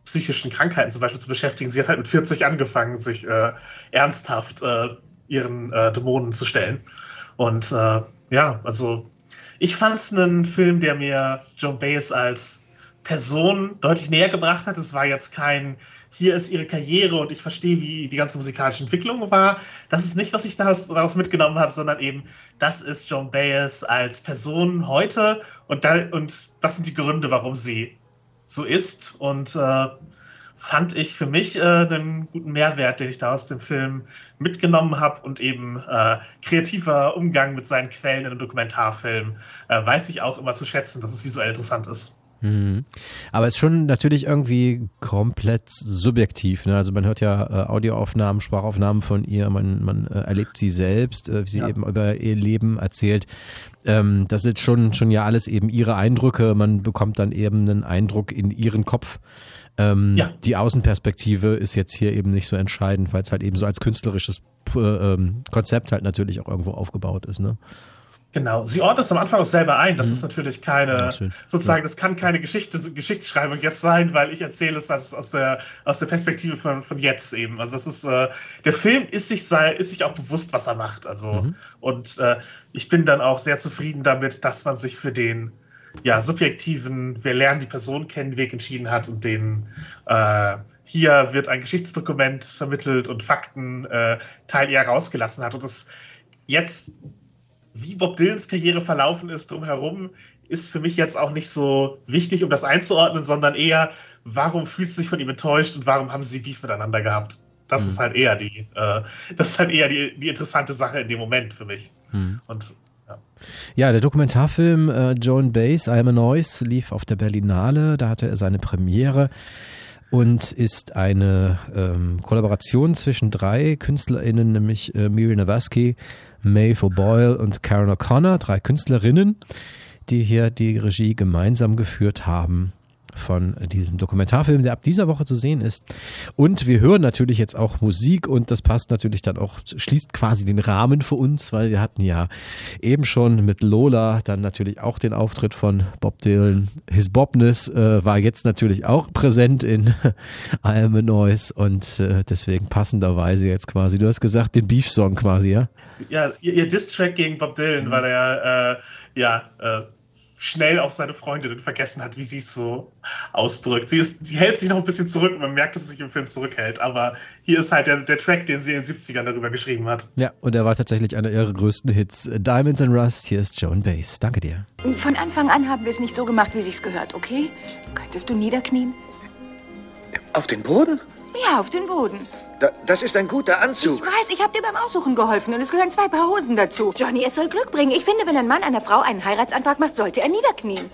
psychischen Krankheiten zum Beispiel zu beschäftigen. Sie hat halt mit 40 angefangen, sich äh, ernsthaft äh, ihren Dämonen zu stellen. Und ja, also ich fand es einen Film, der mir Joan Baez als Person deutlich näher gebracht hat. Es war jetzt kein hier ist ihre Karriere und ich verstehe, wie die ganze musikalische Entwicklung war. Das ist nicht, was ich daraus, mitgenommen habe, sondern eben, das ist Joan Baez als Person heute und, da, und das sind die Gründe, warum sie so ist. Und äh, fand ich für mich äh, einen guten Mehrwert, den ich da aus dem Film mitgenommen habe und eben äh, kreativer Umgang mit seinen Quellen in einem Dokumentarfilm äh, weiß ich auch immer zu schätzen, dass es visuell interessant ist. Mhm. Aber es ist schon natürlich irgendwie komplett subjektiv. Ne? Also man hört ja äh, Audioaufnahmen, Sprachaufnahmen von ihr, man, man äh, erlebt sie selbst, äh, wie sie ja. eben über ihr Leben erzählt. Ähm, das ist schon, schon ja alles eben ihre Eindrücke. Man bekommt dann eben einen Eindruck in ihren Kopf. Ähm, ja. Die Außenperspektive ist jetzt hier eben nicht so entscheidend, weil es halt eben so als künstlerisches äh, ähm, Konzept halt natürlich auch irgendwo aufgebaut ist. Ne? Genau, sie ordnet es am Anfang auch selber ein. Das mhm. ist natürlich keine, ja, sozusagen, ja. das kann keine Geschichte, Geschichtsschreibung jetzt sein, weil ich erzähle es aus der, aus der Perspektive von, von jetzt eben. Also das ist, äh, der Film ist sich, ist sich auch bewusst, was er macht. Also, mhm. und äh, ich bin dann auch sehr zufrieden damit, dass man sich für den, ja, subjektiven, wir lernen die Person kennen, Weg entschieden hat und den, äh, hier wird ein Geschichtsdokument vermittelt und Fakten äh, Teil eher rausgelassen hat. Und das jetzt wie Bob Dylans Karriere verlaufen ist drumherum, ist für mich jetzt auch nicht so wichtig, um das einzuordnen, sondern eher, warum fühlt sie sich von ihm enttäuscht und warum haben sie Beef miteinander gehabt? Das mhm. ist halt eher die, äh, [LAUGHS] das ist halt eher die, die interessante Sache in dem Moment für mich. Mhm. Und ja. ja, der Dokumentarfilm äh, Joan Baez, I'm a Noise, lief auf der Berlinale. Da hatte er seine Premiere und ist eine ähm, Kollaboration zwischen drei KünstlerInnen, nämlich äh, Miriam Navasky, Maeve O'Boyle und Karen O'Connor, drei Künstlerinnen, die hier die Regie gemeinsam geführt haben von diesem Dokumentarfilm, der ab dieser Woche zu sehen ist. Und wir hören natürlich jetzt auch Musik und das passt natürlich dann auch, schließt quasi den Rahmen für uns, weil wir hatten ja eben schon mit Lola dann natürlich auch den Auftritt von Bob Dylan. His Bobness äh, war jetzt natürlich auch präsent in I Am a Noise und äh, deswegen passenderweise jetzt quasi, du hast gesagt, den Beef-Song quasi, ja? Ja, ihr, ihr Diss-Track gegen Bob Dylan, weil er äh, ja äh, schnell auch seine Freundin vergessen hat, wie sie es so ausdrückt. Sie, ist, sie hält sich noch ein bisschen zurück, man merkt, dass sie sich im Film zurückhält, aber hier ist halt der, der Track, den sie in den 70ern darüber geschrieben hat. Ja, und er war tatsächlich einer ihrer größten Hits. Diamonds and Rust, hier ist Joan Bass. Danke dir. Von Anfang an haben wir es nicht so gemacht, wie sich's gehört, okay? Könntest du niederknien? Auf den Boden? Ja, auf den Boden. Da, das ist ein guter Anzug. Ich weiß, ich habe dir beim Aussuchen geholfen und es gehören zwei Paar Hosen dazu. Johnny, es soll Glück bringen. Ich finde, wenn ein Mann einer Frau einen Heiratsantrag macht, sollte er niederknien.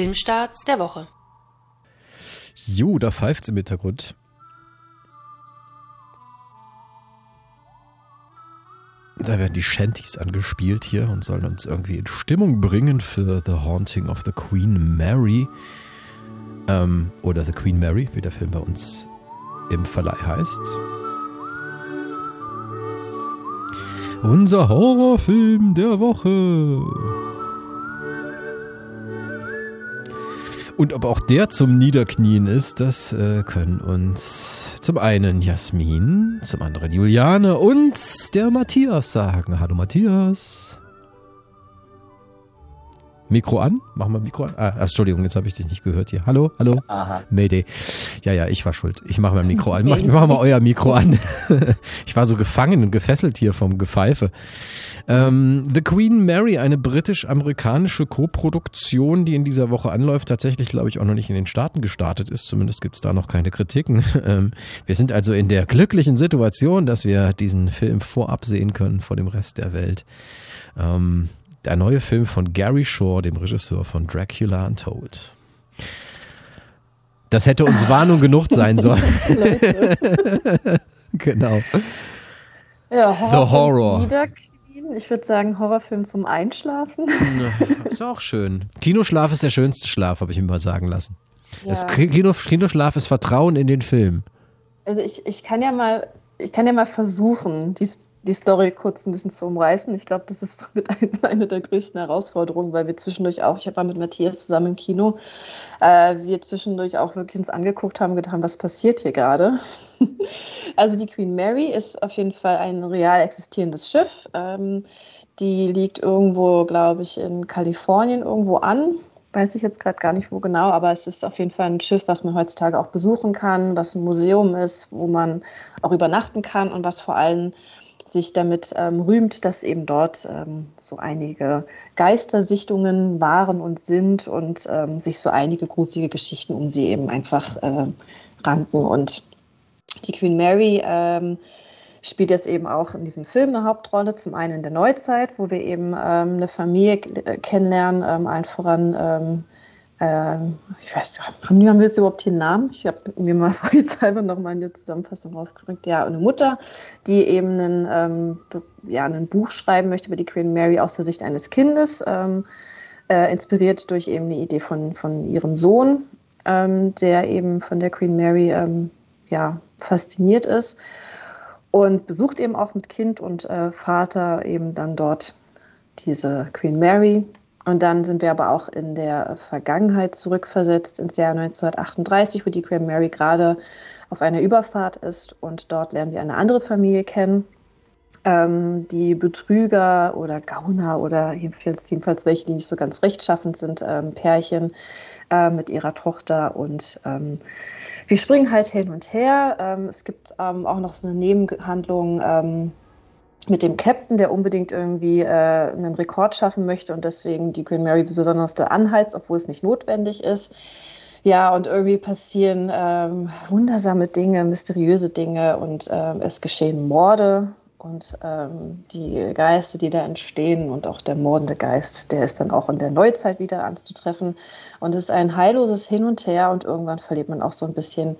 Filmstarts der Woche. Jo, da pfeift's im Hintergrund. Da werden die Shanties angespielt hier und sollen uns irgendwie in Stimmung bringen für The Haunting of the Queen Mary. Ähm, oder The Queen Mary, wie der Film bei uns im Verleih heißt. Unser Horrorfilm der Woche. Und ob auch der zum Niederknien ist, das äh, können uns zum einen Jasmin, zum anderen Juliane und der Matthias sagen. Hallo Matthias. Mikro an? Machen wir Mikro an? Ah, Entschuldigung, jetzt habe ich dich nicht gehört hier. Hallo, hallo? Aha. Mayday. Ja, ja, ich war schuld. Ich mache mein Mikro an. Mach, mach mal euer Mikro an. [LAUGHS] ich war so gefangen und gefesselt hier vom Gepfeife. Ähm, The Queen Mary, eine britisch-amerikanische Koproduktion, die in dieser Woche anläuft, tatsächlich, glaube ich, auch noch nicht in den Staaten gestartet ist. Zumindest gibt es da noch keine Kritiken. [LAUGHS] Ähm, wir sind also in der glücklichen Situation, dass wir diesen Film vorab sehen können vor dem Rest der Welt. Ähm, der neue Film von Gary Shore, dem Regisseur von Dracula Untold. Das hätte uns Warnung genug sein [LAUGHS] sollen. genau. Ja, Horror The Horror. Ich würde sagen, Horrorfilm zum Einschlafen. [LAUGHS] Ist auch schön. Kinoschlaf ist der schönste Schlaf, habe ich mir mal sagen lassen. Das Ja. Kino, Kinoschlaf ist Vertrauen in den Film. Also ich, ich kann ja mal, ich kann ja mal versuchen, die, die Story kurz ein bisschen zu umreißen. Ich glaube, das ist mit ein, [LAUGHS] eine der größten Herausforderungen, weil wir zwischendurch auch, ich war mit Matthias zusammen im Kino, äh, wir zwischendurch auch wirklich uns angeguckt haben, gedacht haben, was passiert hier gerade? [LAUGHS] also die Queen Mary ist auf jeden Fall ein real existierendes Schiff. Ähm, die liegt irgendwo, glaube ich, in Kalifornien irgendwo an. Weiß ich jetzt gerade gar nicht, wo genau, aber es ist auf jeden Fall ein Schiff, was man heutzutage auch besuchen kann, was ein Museum ist, wo man auch übernachten kann und was vor allem sich damit ähm, rühmt, dass eben dort ähm, so einige Geistersichtungen waren und sind und ähm, sich so einige gruselige Geschichten um sie eben einfach äh, ranken. Und die Queen Mary ähm, spielt jetzt eben auch in diesem Film eine Hauptrolle. Zum einen in der Neuzeit, wo wir eben ähm, eine Familie äh, kennenlernen, ähm, allen voran. Ähm, ich weiß, haben haben wir jetzt überhaupt hier einen Namen? Ich habe mir mal [LAUGHS] vorsichtshalber nochmal eine Zusammenfassung rausgedrückt. Ja, eine Mutter, die eben einen, ähm, ja, ein Buch schreiben möchte über die Queen Mary aus der Sicht eines Kindes, ähm, äh, inspiriert durch eben eine Idee von, von ihrem Sohn, ähm, der eben von der Queen Mary ähm, ja, fasziniert ist und besucht eben auch mit Kind und äh, Vater eben dann dort diese Queen Mary. Und dann sind wir aber auch in der Vergangenheit zurückversetzt ins Jahr 1938, wo die Queen Mary gerade auf einer Überfahrt ist und dort lernen wir eine andere Familie kennen, ähm, die Betrüger oder Gauner oder jedenfalls, jedenfalls welche, die nicht so ganz rechtschaffend sind, ähm, Pärchen äh, mit ihrer Tochter und ähm, wir springen halt hin und her. Ähm, es gibt ähm, auch noch so eine Nebenhandlung ähm, mit dem Captain, der unbedingt irgendwie äh, einen Rekord schaffen möchte und deswegen die Queen Mary besonders da anheizt, obwohl es nicht notwendig ist. Ja, und irgendwie passieren ähm, wundersame Dinge, mysteriöse Dinge und ähm, es geschehen Morde und ähm, die Geister, die da entstehen und auch der mordende Geist, der ist dann auch in der Neuzeit wieder anzutreffen. Und es ist ein heilloses Hin und Her und irgendwann verliert man auch so ein bisschen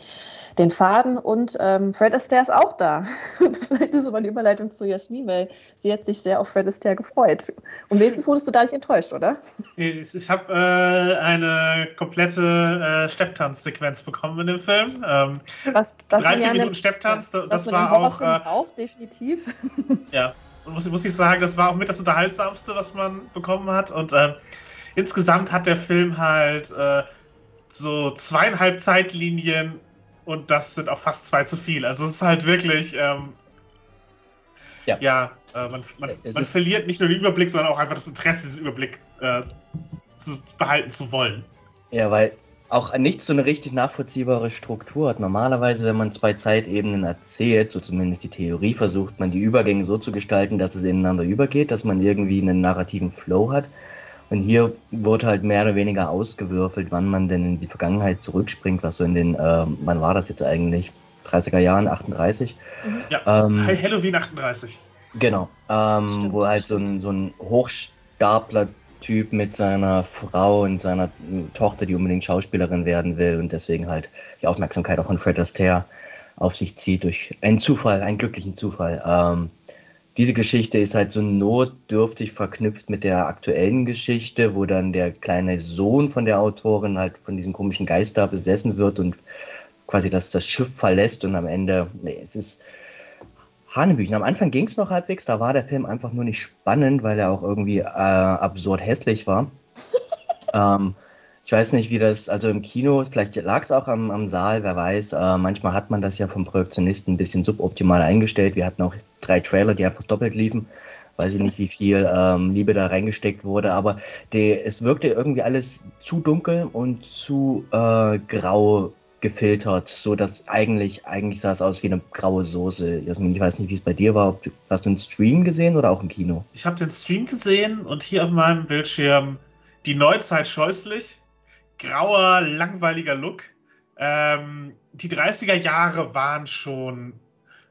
den Faden. Und ähm, Fred Astaire ist auch da. [LAUGHS] Vielleicht ist es aber eine Überleitung zu Jasmin, weil sie hat sich sehr auf Fred Astaire gefreut. Und wenigstens wurdest du da nicht enttäuscht, oder? Ich, ich habe äh, eine komplette äh, Stepptanzsequenz bekommen in dem Film. Ähm, Was, was drei, vier ja Minuten in- Stepptanz, das in war auch, äh, braucht, definitiv. [LAUGHS] ja, und muss, muss ich sagen, das war auch mit das Unterhaltsamste, was man bekommen hat. Und ähm, insgesamt hat der Film halt äh, so zweieinhalb Zeitlinien und das sind auch fast zwei zu viel. Also es ist halt wirklich, ähm, Ja. ja, äh, man, man, man verliert nicht nur den Überblick, sondern auch einfach das Interesse, diesen Überblick äh, zu behalten zu wollen. Ja, weil auch nicht so eine richtig nachvollziehbare Struktur hat. Normalerweise, wenn man zwei Zeitebenen erzählt, so zumindest die Theorie, versucht man die Übergänge so zu gestalten, dass es ineinander übergeht, dass man irgendwie einen narrativen Flow hat. Und hier wurde halt mehr oder weniger ausgewürfelt, wann man denn in die Vergangenheit zurückspringt, was so in den, ähm, wann war das jetzt eigentlich? 30er Jahren, 38? Ja, Ähm, Halloween 38. Genau, ähm, Stimmt, wo halt so ein, so ein Hochstapler-Typ mit seiner Frau und seiner äh, Tochter, die unbedingt Schauspielerin werden will und deswegen halt die Aufmerksamkeit auch von Fred Astaire auf sich zieht durch einen Zufall, einen glücklichen Zufall. Ähm, diese Geschichte ist halt so notdürftig verknüpft mit der aktuellen Geschichte, wo dann der kleine Sohn von der Autorin halt von diesem komischen Geist da besessen wird und quasi das, das Schiff verlässt und am Ende, nee, es ist Hanebüchen. Am Anfang ging es noch halbwegs, da war der Film einfach nur nicht spannend, weil er auch irgendwie äh, absurd hässlich war. [LAUGHS] ähm, ich weiß nicht, wie das, also im Kino, vielleicht lag es auch am, am Saal, wer weiß. Äh, manchmal hat man das ja vom Projektionisten ein bisschen suboptimal eingestellt. Wir hatten auch drei Trailer, die einfach doppelt liefen, weiß ich nicht, wie viel ähm, Liebe da reingesteckt wurde, aber die, es wirkte irgendwie alles zu dunkel und zu äh, grau gefiltert, so dass eigentlich, eigentlich sah es aus wie eine graue Soße. Jasmin, ich weiß nicht, wie es bei dir war. Du, hast du einen Stream gesehen oder auch im Kino? Ich habe den Stream gesehen und hier auf meinem Bildschirm die Neuzeit scheußlich. Grauer, langweiliger Look. Ähm, die 30er Jahre waren schon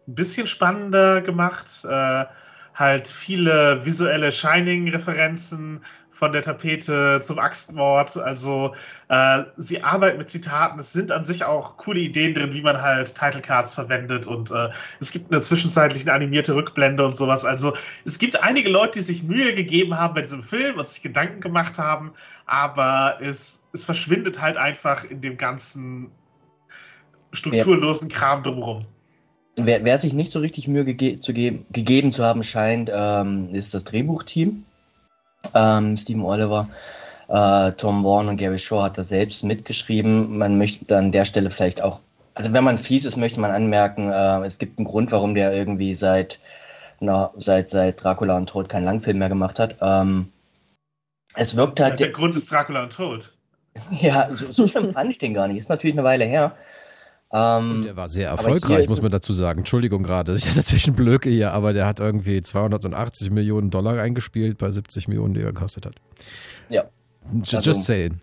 ein bisschen spannender gemacht. Äh, halt viele visuelle Shining-Referenzen, von der Tapete zum Axtmord. Also äh, sie arbeiten mit Zitaten. Es sind an sich auch coole Ideen drin, wie man halt Title Cards verwendet. Und äh, es gibt eine zwischenzeitliche animierte Rückblende und sowas. Also es gibt einige Leute, die sich Mühe gegeben haben bei diesem Film und sich Gedanken gemacht haben. Aber es, es verschwindet halt einfach in dem ganzen strukturlosen. Kram drumherum. Wer, wer, sich nicht so richtig Mühe gege zu gegeben zu haben scheint, ähm, ist das Drehbuchteam ähm, Stephen Oliver, äh, Tom Warren und Gary Shaw hat das selbst mitgeschrieben. Man möchte an der Stelle vielleicht auch, also wenn man fies ist, möchte man anmerken, äh, es gibt einen Grund, warum der irgendwie seit, na, seit, seit Dracula und Tod keinen Langfilm mehr gemacht hat. Ähm, es wirkt halt. Ja, der Grund ist Dracula und Tod. Ja, so, so schlimm fand ich den gar nicht. Ist natürlich eine Weile her. Ähm, und der war sehr erfolgreich, muss man dazu sagen. Entschuldigung gerade, dass [LAUGHS] ich dazwischen blöke hier, aber der hat irgendwie 280 Millionen Dollar eingespielt bei 70 Millionen, die er gekostet hat. Ja. Just, also, just saying.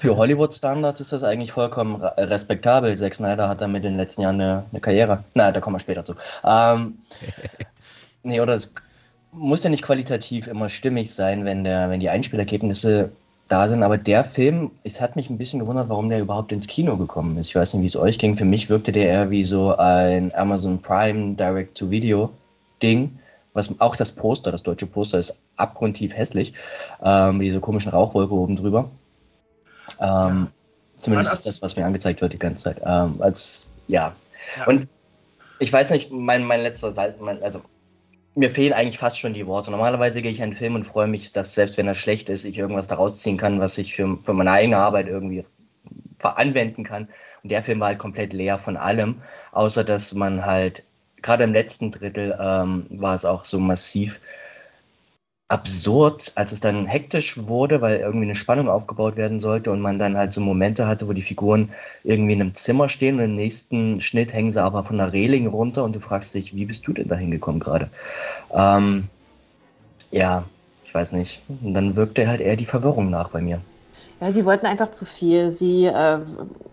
Für Hollywood-Standards ist das eigentlich vollkommen respektabel. Zack Snyder hat damit in den letzten Jahren eine, eine Karriere. Na, da kommen wir später zu. Ähm, [LAUGHS] nee, oder es muss ja nicht qualitativ immer stimmig sein, wenn, der, wenn die Einspielergebnisse da sind. Aber der Film, es hat mich ein bisschen gewundert, warum der überhaupt ins Kino gekommen ist. Ich weiß nicht, wie es euch ging. Für mich wirkte der eher wie so ein Amazon Prime Direct-to-Video-Ding. Was auch das Poster, das deutsche Poster ist abgrundtief hässlich. Ähm, diese komischen Rauchwolke oben drüber. Ähm. Zumindest ist das, was mir angezeigt wird die ganze Zeit. Ähm, als, ja. ja. Und ich weiß nicht, mein, mein letzter Salz, mein, also mir fehlen eigentlich fast schon die Worte. Normalerweise gehe ich einen Film und freue mich, dass selbst wenn er schlecht ist, ich irgendwas daraus ziehen kann, was ich für, für meine eigene Arbeit irgendwie anwenden kann. Und der Film war halt komplett leer von allem, außer dass man halt, gerade im letzten Drittel ähm, war es auch so massiv absurd, als es dann hektisch wurde, weil irgendwie eine Spannung aufgebaut werden sollte und man dann halt so Momente hatte, wo die Figuren irgendwie in einem Zimmer stehen und im nächsten Schnitt hängen sie aber von der Reling runter und du fragst dich, wie bist du denn da hingekommen gerade? Ähm, ja, ich weiß nicht. Und dann wirkte halt eher die Verwirrung nach bei mir. Ja, die wollten einfach zu viel. Sie äh,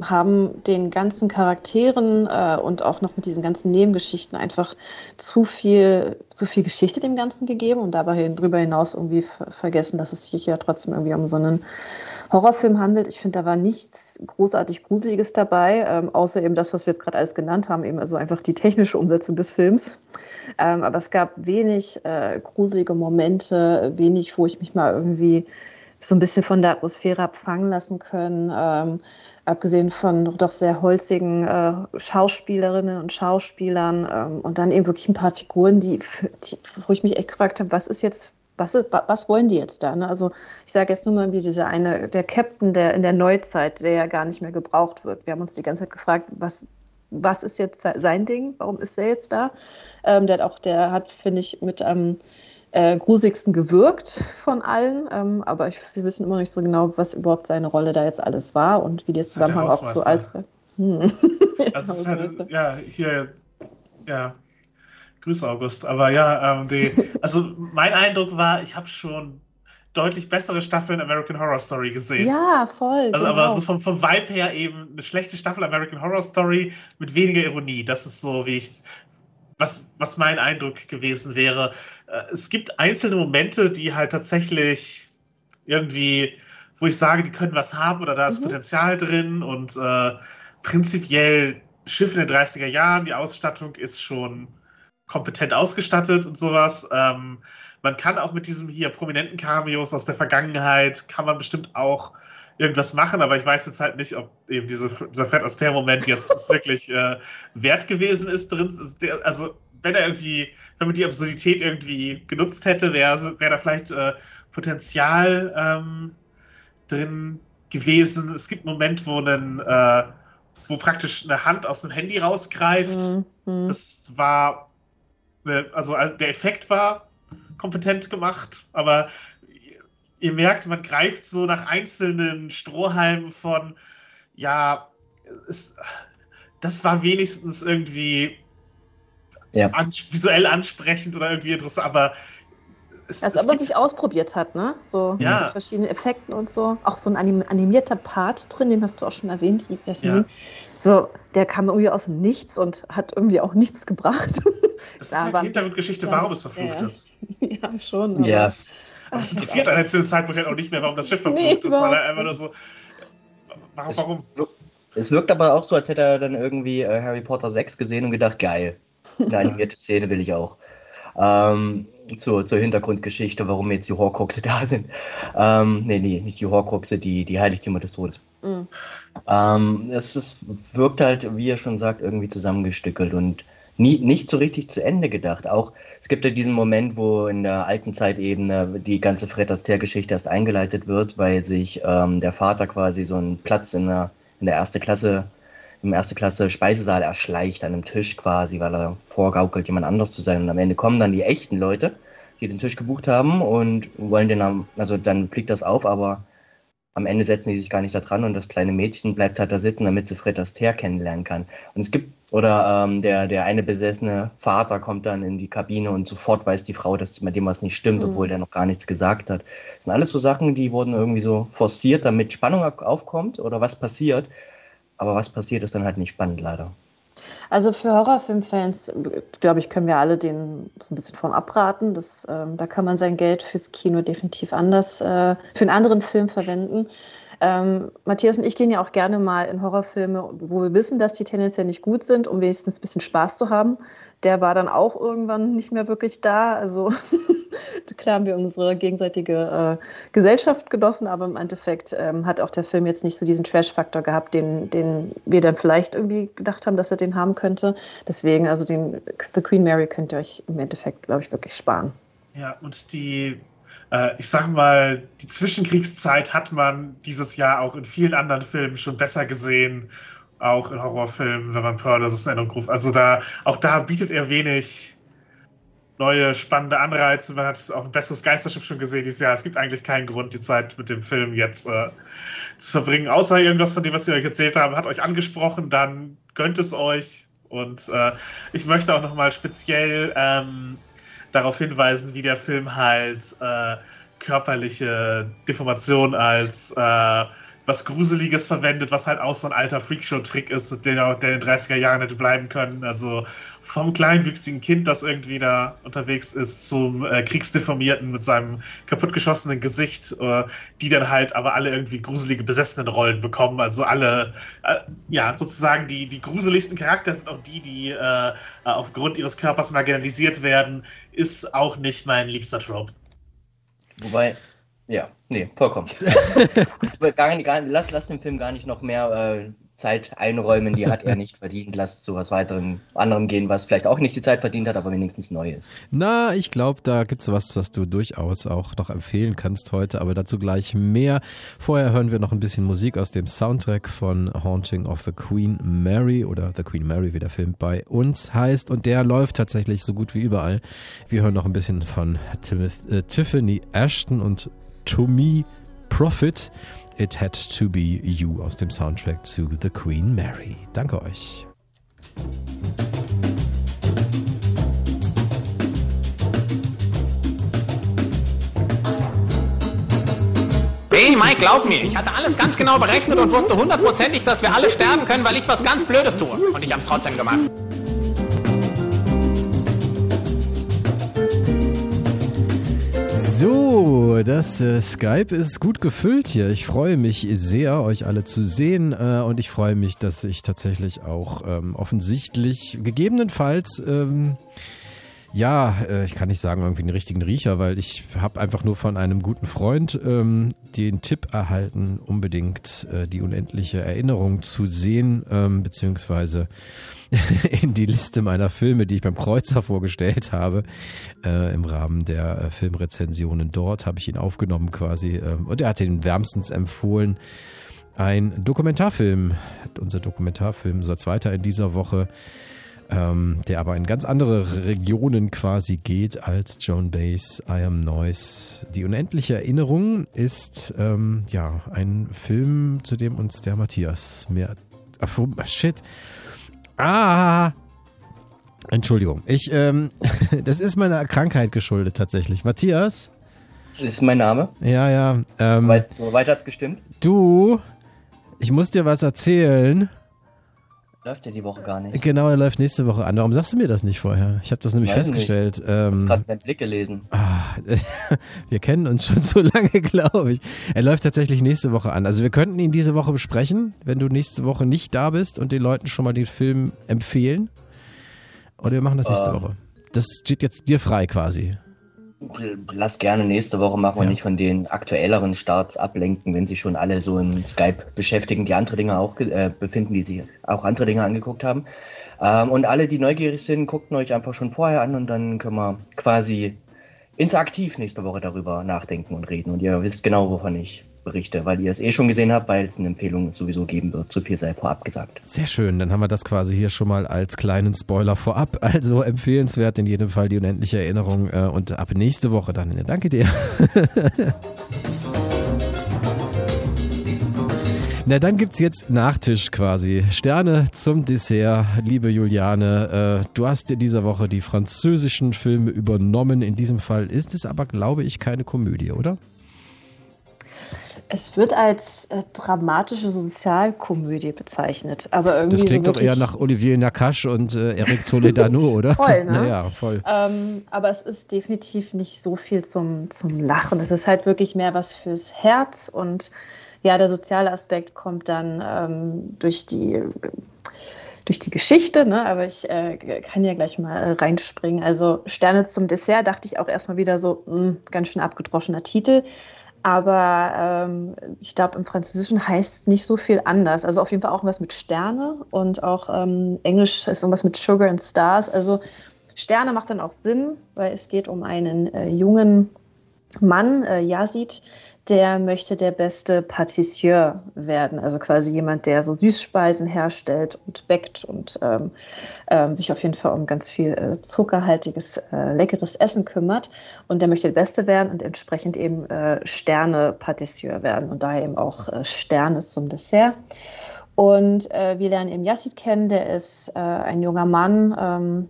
haben den ganzen Charakteren äh, und auch noch mit diesen ganzen Nebengeschichten einfach zu viel, zu viel Geschichte dem Ganzen gegeben und dabei darüber hinaus irgendwie vergessen, dass es sich ja trotzdem irgendwie um so einen Horrorfilm handelt. Ich finde, da war nichts großartig Gruseliges dabei, ähm, außer eben das, was wir jetzt gerade alles genannt haben, eben also einfach die technische Umsetzung des Films. Ähm, aber es gab wenig äh, gruselige Momente, wenig, wo ich mich mal irgendwie so ein bisschen von der Atmosphäre abfangen lassen können. Ähm, abgesehen von doch sehr holzigen äh, Schauspielerinnen und Schauspielern ähm, und dann eben wirklich ein paar Figuren, die, die wo ich mich echt gefragt habe, was ist jetzt, was, was wollen die jetzt da? Ne? Also ich sage jetzt nur mal wie dieser eine, der Captain der in der Neuzeit, der ja gar nicht mehr gebraucht wird. Wir haben uns die ganze Zeit gefragt, was, was ist jetzt sein Ding? Warum ist er jetzt da? Ähm, der hat auch, der hat, finde ich, mit einem ähm, äh, grusigsten gewirkt von allen. Ähm, aber ich, wir wissen immer nicht so genau, was überhaupt seine Rolle da jetzt alles war und wie der Zusammenhang auch zu Alfred. Hm. [LAUGHS] Also halt, ja, hier, ja. Grüße August. Aber ja, ähm, die, also mein Eindruck war, ich habe schon deutlich bessere Staffeln American Horror Story gesehen. Ja, voll. Also, genau. aber so vom, vom Vibe her eben eine schlechte Staffel American Horror Story mit weniger Ironie. Das ist so, wie ich was, was mein Eindruck gewesen wäre. Äh, es gibt einzelne Momente, die halt tatsächlich irgendwie, wo ich sage, die können was haben oder da ist mhm. Potenzial drin und äh, prinzipiell Schiff in den 30er Jahren, die Ausstattung ist schon kompetent ausgestattet und sowas. Ähm, man kann auch mit diesem hier prominenten Cameos aus der Vergangenheit, kann man bestimmt auch irgendwas machen, aber ich weiß jetzt halt nicht, ob eben diese, dieser Fred Astaire-Moment jetzt [LAUGHS] wirklich äh, wert gewesen ist drin. Also, wenn er irgendwie, wenn man die Absurdität irgendwie genutzt hätte, wäre wär da vielleicht äh, Potenzial ähm, drin gewesen. Es gibt einen Moment, wo, einen, äh, wo praktisch eine Hand aus dem Handy rausgreift. Mhm. Das war, eine, also der Effekt war kompetent gemacht, aber ihr merkt, man greift so nach einzelnen Strohhalmen von, ja, es, das war wenigstens irgendwie ja. ans visuell ansprechend oder irgendwie interessant, aber es, Als ob man sich ausprobiert hat, ne? So ja. mit verschiedenen Effekten und so. Auch so ein anim animierter Part drin, den hast du auch schon erwähnt, Jasmin. Ja. So, der kam irgendwie aus dem Nichts und hat irgendwie auch nichts gebracht. [LAUGHS] Das ist halt die Hintergrundgeschichte, warum es verflucht ist. [LAUGHS] Ja, schon. Ja. Aber es interessiert einen zu dem Zeitpunkt halt auch nicht mehr, warum das Schiff verflucht nee, ist, weil er einfach nur so. Warum? Es, warum? es wirkt aber auch so, als hätte er dann irgendwie äh, Harry Potter 6 gesehen und gedacht, geil. Eine [LAUGHS] animierte Szene will ich auch. Ähm, zur, zur Hintergrundgeschichte, warum jetzt die Horcruxe [LAUGHS] da sind. Ähm, nee, nee, nicht die Horcruxe, die, die Heiligtümer des Todes. Mhm. Ähm, es ist, wirkt halt, wie er schon sagt, irgendwie zusammengestückelt und nie, nicht so richtig zu Ende gedacht. Auch es gibt ja diesen Moment, wo in der alten Zeitebene die ganze Fred Astaire-Geschichte erst eingeleitet wird, weil sich ähm, der Vater quasi so einen Platz in der, in der erste Klasse im erste Klasse Speisesaal erschleicht an einem Tisch quasi, weil er vorgaukelt, jemand anders zu sein. Und am Ende kommen dann die echten Leute, die den Tisch gebucht haben und wollen den, also dann fliegt das auf, aber am Ende setzen die sich gar nicht da dran und das kleine Mädchen bleibt halt da sitzen, damit sie Fred Astaire kennenlernen kann. Und es gibt, oder ähm, der, der eine besessene Vater kommt dann in die Kabine und sofort weiß die Frau, dass mit dem was nicht stimmt, mhm. obwohl der noch gar nichts gesagt hat. Das sind alles so Sachen, die wurden irgendwie so forciert, damit Spannung aufkommt oder was passiert. Aber was passiert, ist dann halt nicht spannend, leider. Also für Horrorfilmfans, glaube ich, können wir alle den so ein bisschen vom abraten. Das, ähm, da kann man sein Geld fürs Kino definitiv anders äh, für einen anderen Film verwenden. Ähm, Matthias und ich gehen ja auch gerne mal in Horrorfilme, wo wir wissen, dass die tendenziell nicht gut sind, um wenigstens ein bisschen Spaß zu haben. Der war dann auch irgendwann nicht mehr wirklich da. Also [LAUGHS] [LAUGHS] klar haben wir unsere gegenseitige äh, Gesellschaft genossen, aber im Endeffekt ähm, hat auch der Film jetzt nicht so diesen Trash-Faktor gehabt, den, den wir dann vielleicht irgendwie gedacht haben, dass er den haben könnte. Deswegen, also den The Queen Mary könnt ihr euch im Endeffekt, glaube ich, wirklich sparen. Ja, und die äh, ich sag mal, die Zwischenkriegszeit hat man dieses Jahr auch in vielen anderen Filmen schon besser gesehen, auch in Horrorfilmen, wenn man Pearl das Erinnerung ruft. Also da, auch da bietet er wenig neue spannende Anreize. Man hat auch ein besseres Geisterschiff schon gesehen dieses Jahr. Es gibt eigentlich keinen Grund, die Zeit mit dem Film jetzt äh, zu verbringen, außer irgendwas von dem, was wir euch erzählt haben, hat euch angesprochen, dann gönnt es euch. Und äh, ich möchte auch nochmal speziell ähm, darauf hinweisen, wie der Film halt äh, körperliche Deformation als äh, was Gruseliges verwendet, was halt auch so ein alter Freakshow-Trick ist, der, der in den 30er Jahren hätte bleiben können. Also vom kleinwüchsigen Kind, das irgendwie da unterwegs ist, zum äh, Kriegsdeformierten mit seinem kaputtgeschossenen Gesicht, äh, die dann halt aber alle irgendwie gruselige besessenen Rollen bekommen. Also alle, äh, ja, sozusagen die, die gruseligsten Charakter sind auch die, die äh, aufgrund ihres Körpers marginalisiert werden, ist auch nicht mein liebster Trope. Wobei, ja, nee, vollkommen. [LAUGHS] gar gar, lass, lass dem Film gar nicht noch mehr äh, Zeit einräumen, die hat er nicht verdient. Lass zu was weiterem, anderem gehen, was vielleicht auch nicht die Zeit verdient hat, aber wenigstens neu ist. Na, ich glaube, da gibt es was, was du durchaus auch noch empfehlen kannst heute, aber dazu gleich mehr. Vorher hören wir noch ein bisschen Musik aus dem Soundtrack von Haunting of the Queen Mary oder The Queen Mary, wie der Film bei uns heißt. Und der läuft tatsächlich so gut wie überall. Wir hören noch ein bisschen von äh, Tiffany Ashton und To Me Profit. It Had to Be You aus dem Soundtrack zu The Queen Mary. Danke euch. Hey Mike, glaub mir, ich hatte alles ganz genau berechnet und wusste hundertprozentig, dass wir alle sterben können, weil ich was ganz Blödes tue. Und ich hab's trotzdem gemacht. So, das äh, Skype ist gut gefüllt hier. Ich freue mich sehr, euch alle zu sehen äh, und ich freue mich, dass ich tatsächlich auch ähm, offensichtlich gegebenenfalls ähm, ja, äh, ich kann nicht sagen irgendwie einen richtigen Riecher, weil ich habe einfach nur von einem guten Freund ähm, den Tipp erhalten, unbedingt äh, die unendliche Erinnerung zu sehen, ähm, beziehungsweise [LAUGHS] in die Liste meiner Filme, die ich beim Kreuzer vorgestellt habe, äh, im Rahmen der äh, Filmrezensionen dort, habe ich ihn aufgenommen quasi äh, und er hat ihn wärmstens empfohlen. Ein Dokumentarfilm, unser Dokumentarfilm, unser zweiter in dieser Woche, ähm, der aber in ganz andere Regionen quasi geht als Joan Baez I Am Noise. Die unendliche Erinnerung ist ähm, ja ein Film, zu dem uns der Matthias mehr. Ach, shit. Ah! Entschuldigung. Ich, ähm, [LAUGHS] das ist meiner Krankheit geschuldet tatsächlich. Matthias? Das ist mein Name. Ja, ja. Ähm, Weit, so weit hat's gestimmt. Du, ich muss dir was erzählen. Läuft ja die Woche gar nicht. Genau, er läuft nächste Woche an. Warum sagst du mir das nicht vorher? Ich habe das nämlich Weiß festgestellt. Ich Ähm, habe gerade deinen Blick gelesen. ah, [LAUGHS] wir kennen uns schon so lange, [LAUGHS] glaube ich. Er läuft tatsächlich nächste Woche an. Also wir könnten ihn diese Woche besprechen, wenn du nächste Woche nicht da bist und den Leuten schon mal den Film empfehlen. Oder wir machen das nächste Ähm. Woche. Das steht jetzt dir frei quasi. Lass gerne nächste Woche machen Ja. und nicht von den aktuelleren Starts ablenken, wenn sie schon alle so im Skype beschäftigen, die andere Dinge auch äh, befinden, die sich auch andere Dinge angeguckt haben. Ähm, und alle, die neugierig sind, guckt euch einfach schon vorher an und dann können wir quasi interaktiv nächste Woche darüber nachdenken und reden. Und ihr wisst genau, wovon ich berichte, weil ihr es eh schon gesehen habt, weil es eine Empfehlung sowieso geben wird. So viel sei vorab gesagt. Sehr schön, dann haben wir das quasi hier schon mal als kleinen Spoiler vorab. [LAUGHS] Also empfehlenswert in jedem Fall die unendliche Erinnerung äh, und ab nächste Woche dann. Danke dir. [LAUGHS] Na, dann gibt's jetzt Nachtisch quasi. Sterne zum Dessert, liebe Juliane. Äh, du hast dir diese Woche die französischen Filme übernommen. In diesem Fall ist es aber, glaube ich, keine Komödie, oder? Es wird als äh, dramatische Sozialkomödie bezeichnet, aber irgendwie Das klingt so doch eher nach Olivier Nakache und äh, Eric Toledano, [LAUGHS] oder? Voll, ne? Naja, voll. Ähm, aber es ist definitiv nicht so viel zum, zum Lachen. Es ist halt wirklich mehr was fürs Herz und ja, der soziale Aspekt kommt dann ähm, durch die durch die Geschichte, ne? aber ich äh, kann ja gleich mal äh, reinspringen. Also Sterne zum Dessert dachte ich auch erstmal wieder so, mh, ganz schön abgedroschener Titel. Aber ähm, ich glaube, im Französischen heißt es nicht so viel anders. Also auf jeden Fall auch was mit Sterne und auch ähm, Englisch ist irgendwas mit Sugar and Stars. Also Sterne macht dann auch Sinn, weil es geht um einen äh, jungen Mann, äh, Yazid, der möchte der beste Patissier werden. Also quasi jemand, der so Süßspeisen herstellt und bäckt und ähm, ähm, sich auf jeden Fall um ganz viel äh, zuckerhaltiges, äh, leckeres Essen kümmert. Und der möchte der Beste werden und entsprechend eben äh, Sterne-Patissier werden und daher eben auch äh, Sterne zum Dessert. Und äh, wir lernen eben Yassid kennen, der ist äh, ein junger Mann, ähm,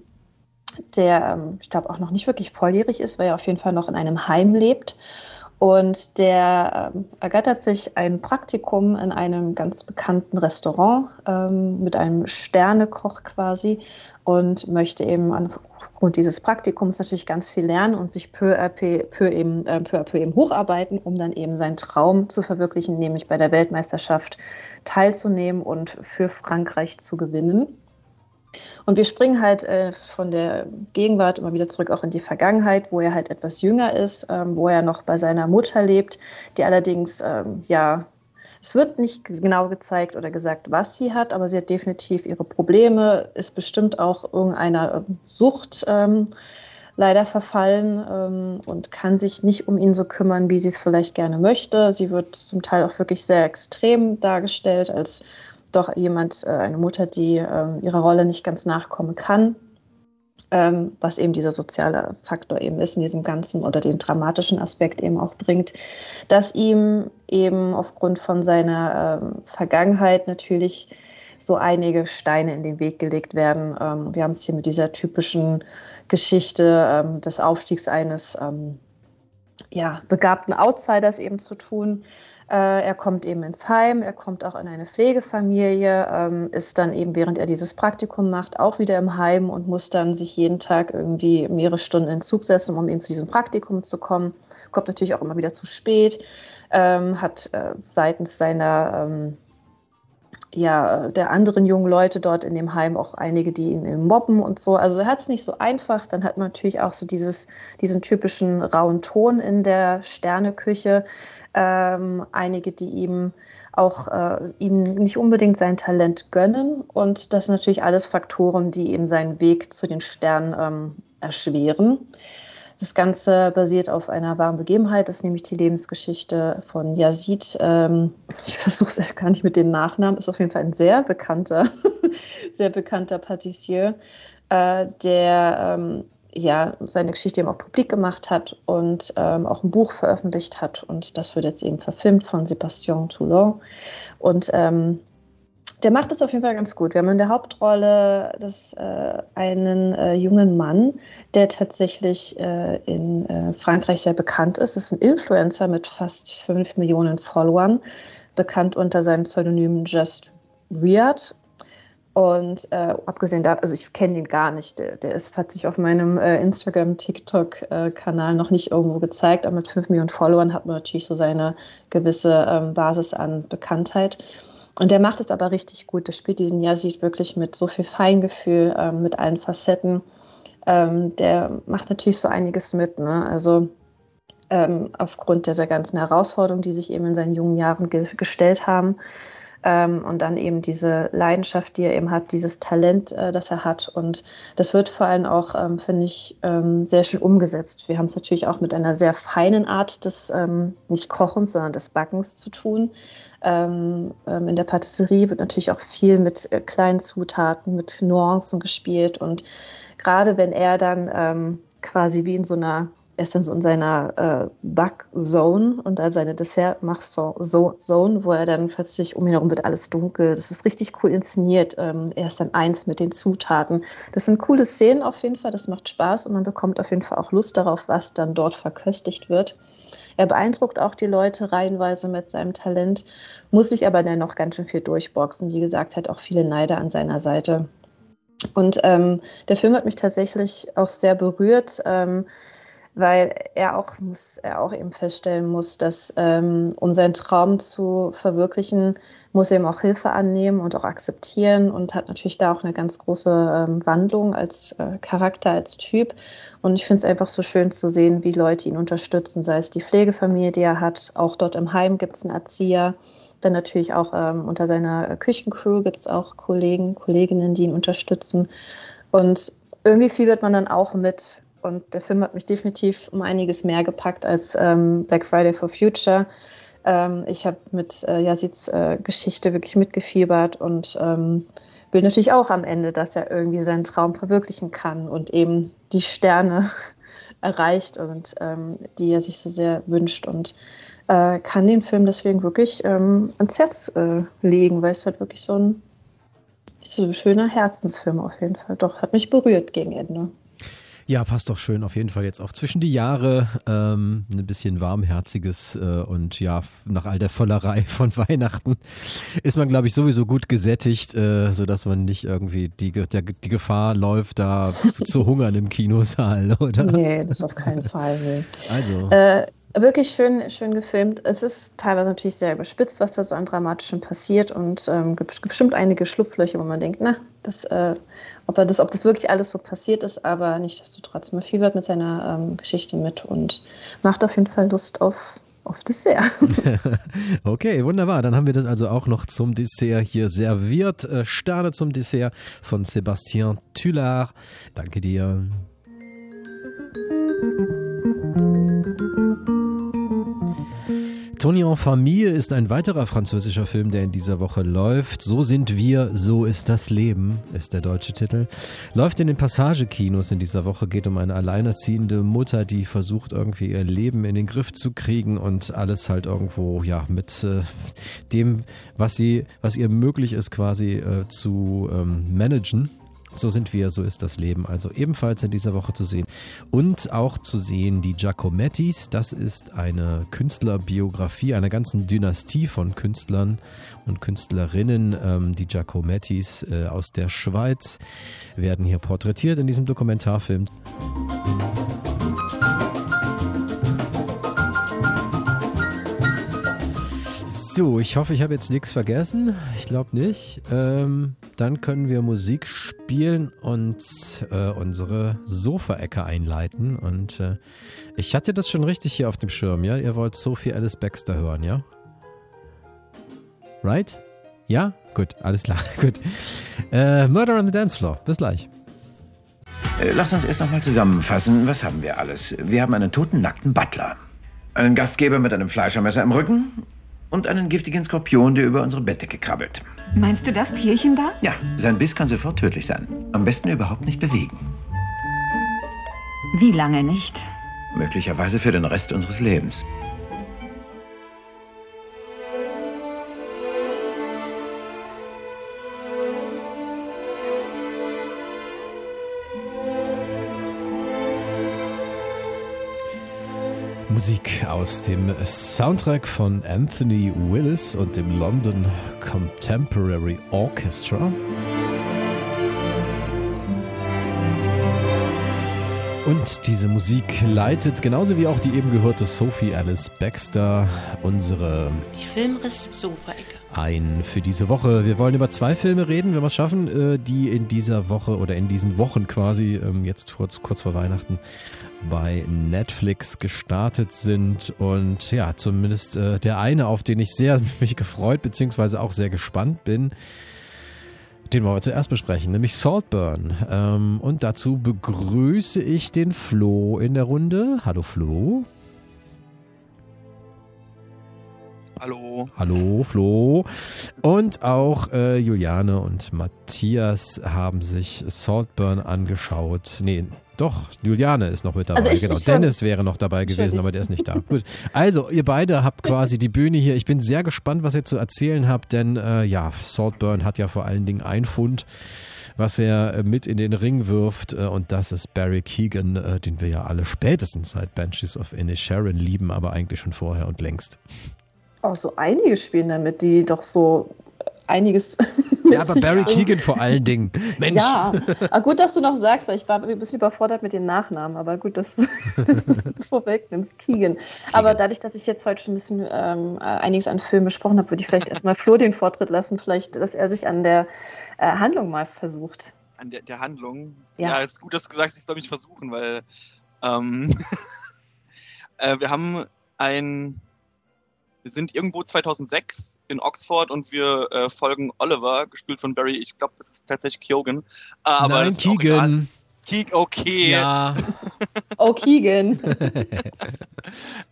der, ähm, ich glaube, auch noch nicht wirklich volljährig ist, weil er auf jeden Fall noch in einem Heim lebt. Und der ähm, ergattert sich ein Praktikum in einem ganz bekannten Restaurant ähm, mit einem Sternekoch quasi und möchte eben aufgrund dieses Praktikums natürlich ganz viel lernen und sich peu à peu, peu, eben, äh, peu, à peu eben hocharbeiten, um dann eben seinen Traum zu verwirklichen, nämlich bei der Weltmeisterschaft teilzunehmen und für Frankreich zu gewinnen. Und wir springen halt äh, von der Gegenwart immer wieder zurück auch in die Vergangenheit, wo er halt etwas jünger ist, ähm, wo er noch bei seiner Mutter lebt, die allerdings, ähm, ja, es wird nicht genau gezeigt oder gesagt, was sie hat, aber sie hat definitiv ihre Probleme, ist bestimmt auch irgendeiner ähm, Sucht ähm, leider verfallen ähm, und kann sich nicht um ihn so kümmern, wie sie es vielleicht gerne möchte. Sie wird zum Teil auch wirklich sehr extrem dargestellt als doch jemand, äh, eine Mutter, die ähm, ihrer Rolle nicht ganz nachkommen kann, ähm, was eben dieser soziale Faktor eben ist in diesem Ganzen oder den dramatischen Aspekt eben auch bringt, dass ihm eben aufgrund von seiner ähm, Vergangenheit natürlich so einige Steine in den Weg gelegt werden. Ähm, wir haben es hier mit dieser typischen Geschichte ähm, des Aufstiegs eines ähm, ja, begabten Outsiders eben zu tun. Äh, er kommt eben ins Heim, er kommt auch in eine Pflegefamilie, ähm, ist dann eben, während er dieses Praktikum macht, auch wieder im Heim und muss dann sich jeden Tag irgendwie mehrere Stunden in Zug setzen, um eben zu diesem Praktikum zu kommen. Kommt natürlich auch immer wieder zu spät, ähm, hat äh, seitens seiner ähm, ja, der anderen jungen Leute dort in dem Heim auch einige, die ihn mobben und so. Also er hat es nicht so einfach. Dann hat man natürlich auch so dieses, diesen typischen rauen Ton in der Sterneküche. Ähm, einige, die ihm auch äh, ihm nicht unbedingt sein Talent gönnen. Und das sind natürlich alles Faktoren, die ihm seinen Weg zu den Sternen ähm, erschweren. Das Ganze basiert auf einer wahren Begebenheit, das ist nämlich die Lebensgeschichte von Yazid. Ähm, [LAUGHS] ich versuche es erst gar nicht mit dem Nachnamen, ist auf jeden Fall ein sehr bekannter [LAUGHS] sehr bekannter Patissier, äh, der ähm, ja seine Geschichte eben auch publik gemacht hat und ähm, auch ein Buch veröffentlicht hat. Und das wird jetzt eben verfilmt von Sébastien Toulon. Und ähm, der macht es auf jeden Fall ganz gut. Wir haben in der Hauptrolle das, äh, einen äh, jungen Mann, der tatsächlich äh, in äh, Frankreich sehr bekannt ist. Das ist ein Influencer mit fast fünf Millionen Followern, bekannt unter seinem Pseudonym Just Weird. Und äh, abgesehen da, also ich kenne ihn gar nicht. Der, der ist, hat sich auf meinem äh, Instagram, TikTok-Kanal noch nicht irgendwo gezeigt, aber mit fünf Millionen Followern hat man natürlich so seine gewisse ähm, Basis an Bekanntheit. Und der macht es aber richtig gut. Der spielt diesen Yazid wirklich mit so viel Feingefühl, ähm, mit allen Facetten. Ähm, der macht natürlich so einiges mit. Ne? Also ähm, aufgrund dieser ganzen Herausforderungen, die sich eben in seinen jungen Jahren ge gestellt haben. Ähm, und dann eben diese Leidenschaft, die er eben hat, dieses Talent, äh, das er hat. Und das wird vor allem auch, ähm, finde ich, ähm, sehr schön umgesetzt. Wir haben es natürlich auch mit einer sehr feinen Art des ähm, nicht Kochens, sondern des Backens zu tun. Ähm, ähm, in der Patisserie wird natürlich auch viel mit äh, kleinen Zutaten, mit Nuancen gespielt. Und gerade wenn er dann ähm, quasi wie in so einer, er ist dann so in seiner äh, Backzone und da seine Dessert-Mach-Zone, wo er dann plötzlich um ihn herum wird alles dunkel. Das ist richtig cool inszeniert. Ähm, er ist dann eins mit den Zutaten. Das sind coole Szenen auf jeden Fall. Das macht Spaß und man bekommt auf jeden Fall auch Lust darauf, was dann dort verköstigt wird. Er beeindruckt auch die Leute reihenweise mit seinem Talent, muss sich aber dennoch ganz schön viel durchboxen. Wie gesagt, hat auch viele Neider an seiner Seite. Und ähm, der Film hat mich tatsächlich auch sehr berührt. Ähm, weil er auch muss er auch eben feststellen muss, dass ähm, um seinen Traum zu verwirklichen, muss er eben auch Hilfe annehmen und auch akzeptieren und hat natürlich da auch eine ganz große ähm, Wandlung als äh, Charakter, als Typ. Und ich finde es einfach so schön zu sehen, wie Leute ihn unterstützen, sei es die Pflegefamilie, die er hat, auch dort im Heim gibt es einen Erzieher. Dann natürlich auch ähm, unter seiner Küchencrew gibt es auch Kollegen, Kolleginnen, die ihn unterstützen. Und irgendwie fiebert man dann auch mit, und der Film hat mich definitiv um einiges mehr gepackt als ähm, Black Friday for Future. Ähm, ich habe mit äh, Yazits äh, Geschichte wirklich mitgefiebert und ähm, will natürlich auch am Ende, dass er irgendwie seinen Traum verwirklichen kann und eben die Sterne [LAUGHS] erreicht und ähm, die er sich so sehr wünscht und äh, kann den Film deswegen wirklich ähm, ans Herz äh, legen, weil es halt wirklich so ein, so ein schöner Herzensfilm auf jeden Fall. Doch, hat mich berührt gegen Ende. Ja, passt doch schön auf jeden Fall jetzt auch zwischen die Jahre. Ähm, ein bisschen warmherziges äh, und ja, nach all der Vollerei [LAUGHS] von Weihnachten ist man, glaube ich, sowieso gut gesättigt, äh, sodass man nicht irgendwie die, der, die Gefahr läuft, da [LAUGHS] zu hungern im Kinosaal, oder? Nee, das auf keinen Fall. Also. Äh, Wirklich schön, schön gefilmt. Es ist teilweise natürlich sehr überspitzt, was da so an Dramatischem passiert und ähm, gibt bestimmt einige Schlupflöcher, wo man denkt, na, das, äh, ob, er das, ob das wirklich alles so passiert ist, aber nichtsdestotrotz, man fiebert mit seiner ähm, Geschichte mit und macht auf jeden Fall Lust auf, auf Dessert. [LAUGHS] [LAUGHS] okay, wunderbar. Dann haben wir das also auch noch zum Dessert hier serviert. Äh, Sterne zum Dessert von Sébastien Tullard. Danke dir. Tony en Famille ist ein weiterer französischer Film, der in dieser Woche läuft. So sind wir, so ist das Leben, ist der deutsche Titel. Läuft in den Passagekinos in dieser Woche, geht um eine alleinerziehende Mutter, die versucht irgendwie ihr Leben in den Griff zu kriegen und alles halt irgendwo, ja, mit äh, dem, was sie, was ihr möglich ist, quasi äh, zu ähm, managen. So sind wir, so ist das Leben. Also ebenfalls in dieser Woche zu sehen. Und auch zu sehen die Giacomettis. Das ist eine Künstlerbiografie einer ganzen Dynastie von Künstlern und Künstlerinnen. Ähm, die Giacomettis äh, aus der Schweiz werden hier porträtiert in diesem Dokumentarfilm. So, ich hoffe, ich habe jetzt nichts vergessen. Ich glaube nicht. Ähm, dann können wir Musik spielen und äh, unsere Sofa-Ecke einleiten. Und äh, ich hatte das schon richtig hier auf dem Schirm, ja? Ihr wollt Sophie Alice Baxter hören, ja? Right? Ja? Gut, alles klar. [LAUGHS] Gut. Äh, Murder on the Dance Floor. Bis gleich. Äh, lass uns erst nochmal zusammenfassen. Was haben wir alles? Wir haben einen toten, nackten Butler. Einen Gastgeber mit einem Fleischermesser im Rücken Und einen giftigen Skorpion, der über unsere Bettdecke krabbelt. Meinst du das Tierchen da? Ja, sein Biss kann sofort tödlich sein. Am besten überhaupt nicht bewegen. Wie lange nicht? Möglicherweise für den Rest unseres Lebens. Musik aus dem Soundtrack von Anthony Willis und dem London Contemporary Orchestra. Und diese Musik leitet genauso wie auch die eben gehörte Sophie Alice Baxter unsere Die Filmriss-Sofa-Ecke. ein für diese Woche. Wir wollen über zwei Filme reden, wenn wir es schaffen, äh, die in dieser Woche oder in diesen Wochen quasi ähm, jetzt kurz, kurz vor Weihnachten bei Netflix gestartet sind und ja, zumindest äh, der eine, auf den ich sehr [LAUGHS] mich gefreut beziehungsweise auch sehr gespannt bin, den wollen wir zuerst besprechen, nämlich Saltburn. Ähm, und dazu begrüße ich den Flo in der Runde. Hallo Flo. Hallo. Hallo Flo. Und auch äh, Juliane und Matthias haben sich Saltburn angeschaut. Nee, doch, Juliane ist noch mit dabei. Also ich- genau, ich Dennis wäre noch dabei gewesen, aber der ist nicht da. Gut. Also, ihr beide habt quasi die Bühne hier. Ich bin sehr gespannt, was ihr zu erzählen habt, denn äh, ja, Saltburn hat ja vor allen Dingen ein Fund, was er äh, mit in den Ring wirft äh, und das ist Barry Keegan, äh, den wir ja alle spätestens seit Banshees of Inisherin lieben, aber eigentlich schon vorher und längst. Auch so einige spielen damit, die doch so einiges. [LAUGHS] Ja, aber Barry Keegan vor allen Dingen. Mensch. Ja, aber gut, dass du noch sagst, weil ich war ein bisschen überfordert mit den Nachnamen, aber gut, dass, [LAUGHS] dass du es vorwegnimmst. Keegan. Aber dadurch, dass ich jetzt heute schon ein bisschen ähm, äh, einiges an Filmen besprochen habe, würde ich vielleicht erstmal Flo den Vortritt lassen, vielleicht, dass er sich an der äh, Handlung mal versucht. An der, der Handlung. Ja. Ja. ist gut, dass du gesagt hast, ich soll mich versuchen, weil ähm, [LAUGHS] äh, wir haben ein. Wir sind irgendwo 2006 in Oxford und wir äh, folgen Oliver, gespielt von Barry. Ich glaube, es ist tatsächlich Keoghan. Äh, aber Nein, das Keegan. egal. Keeg, okay. Ja. [LAUGHS] Oh, Keegan. [LAUGHS]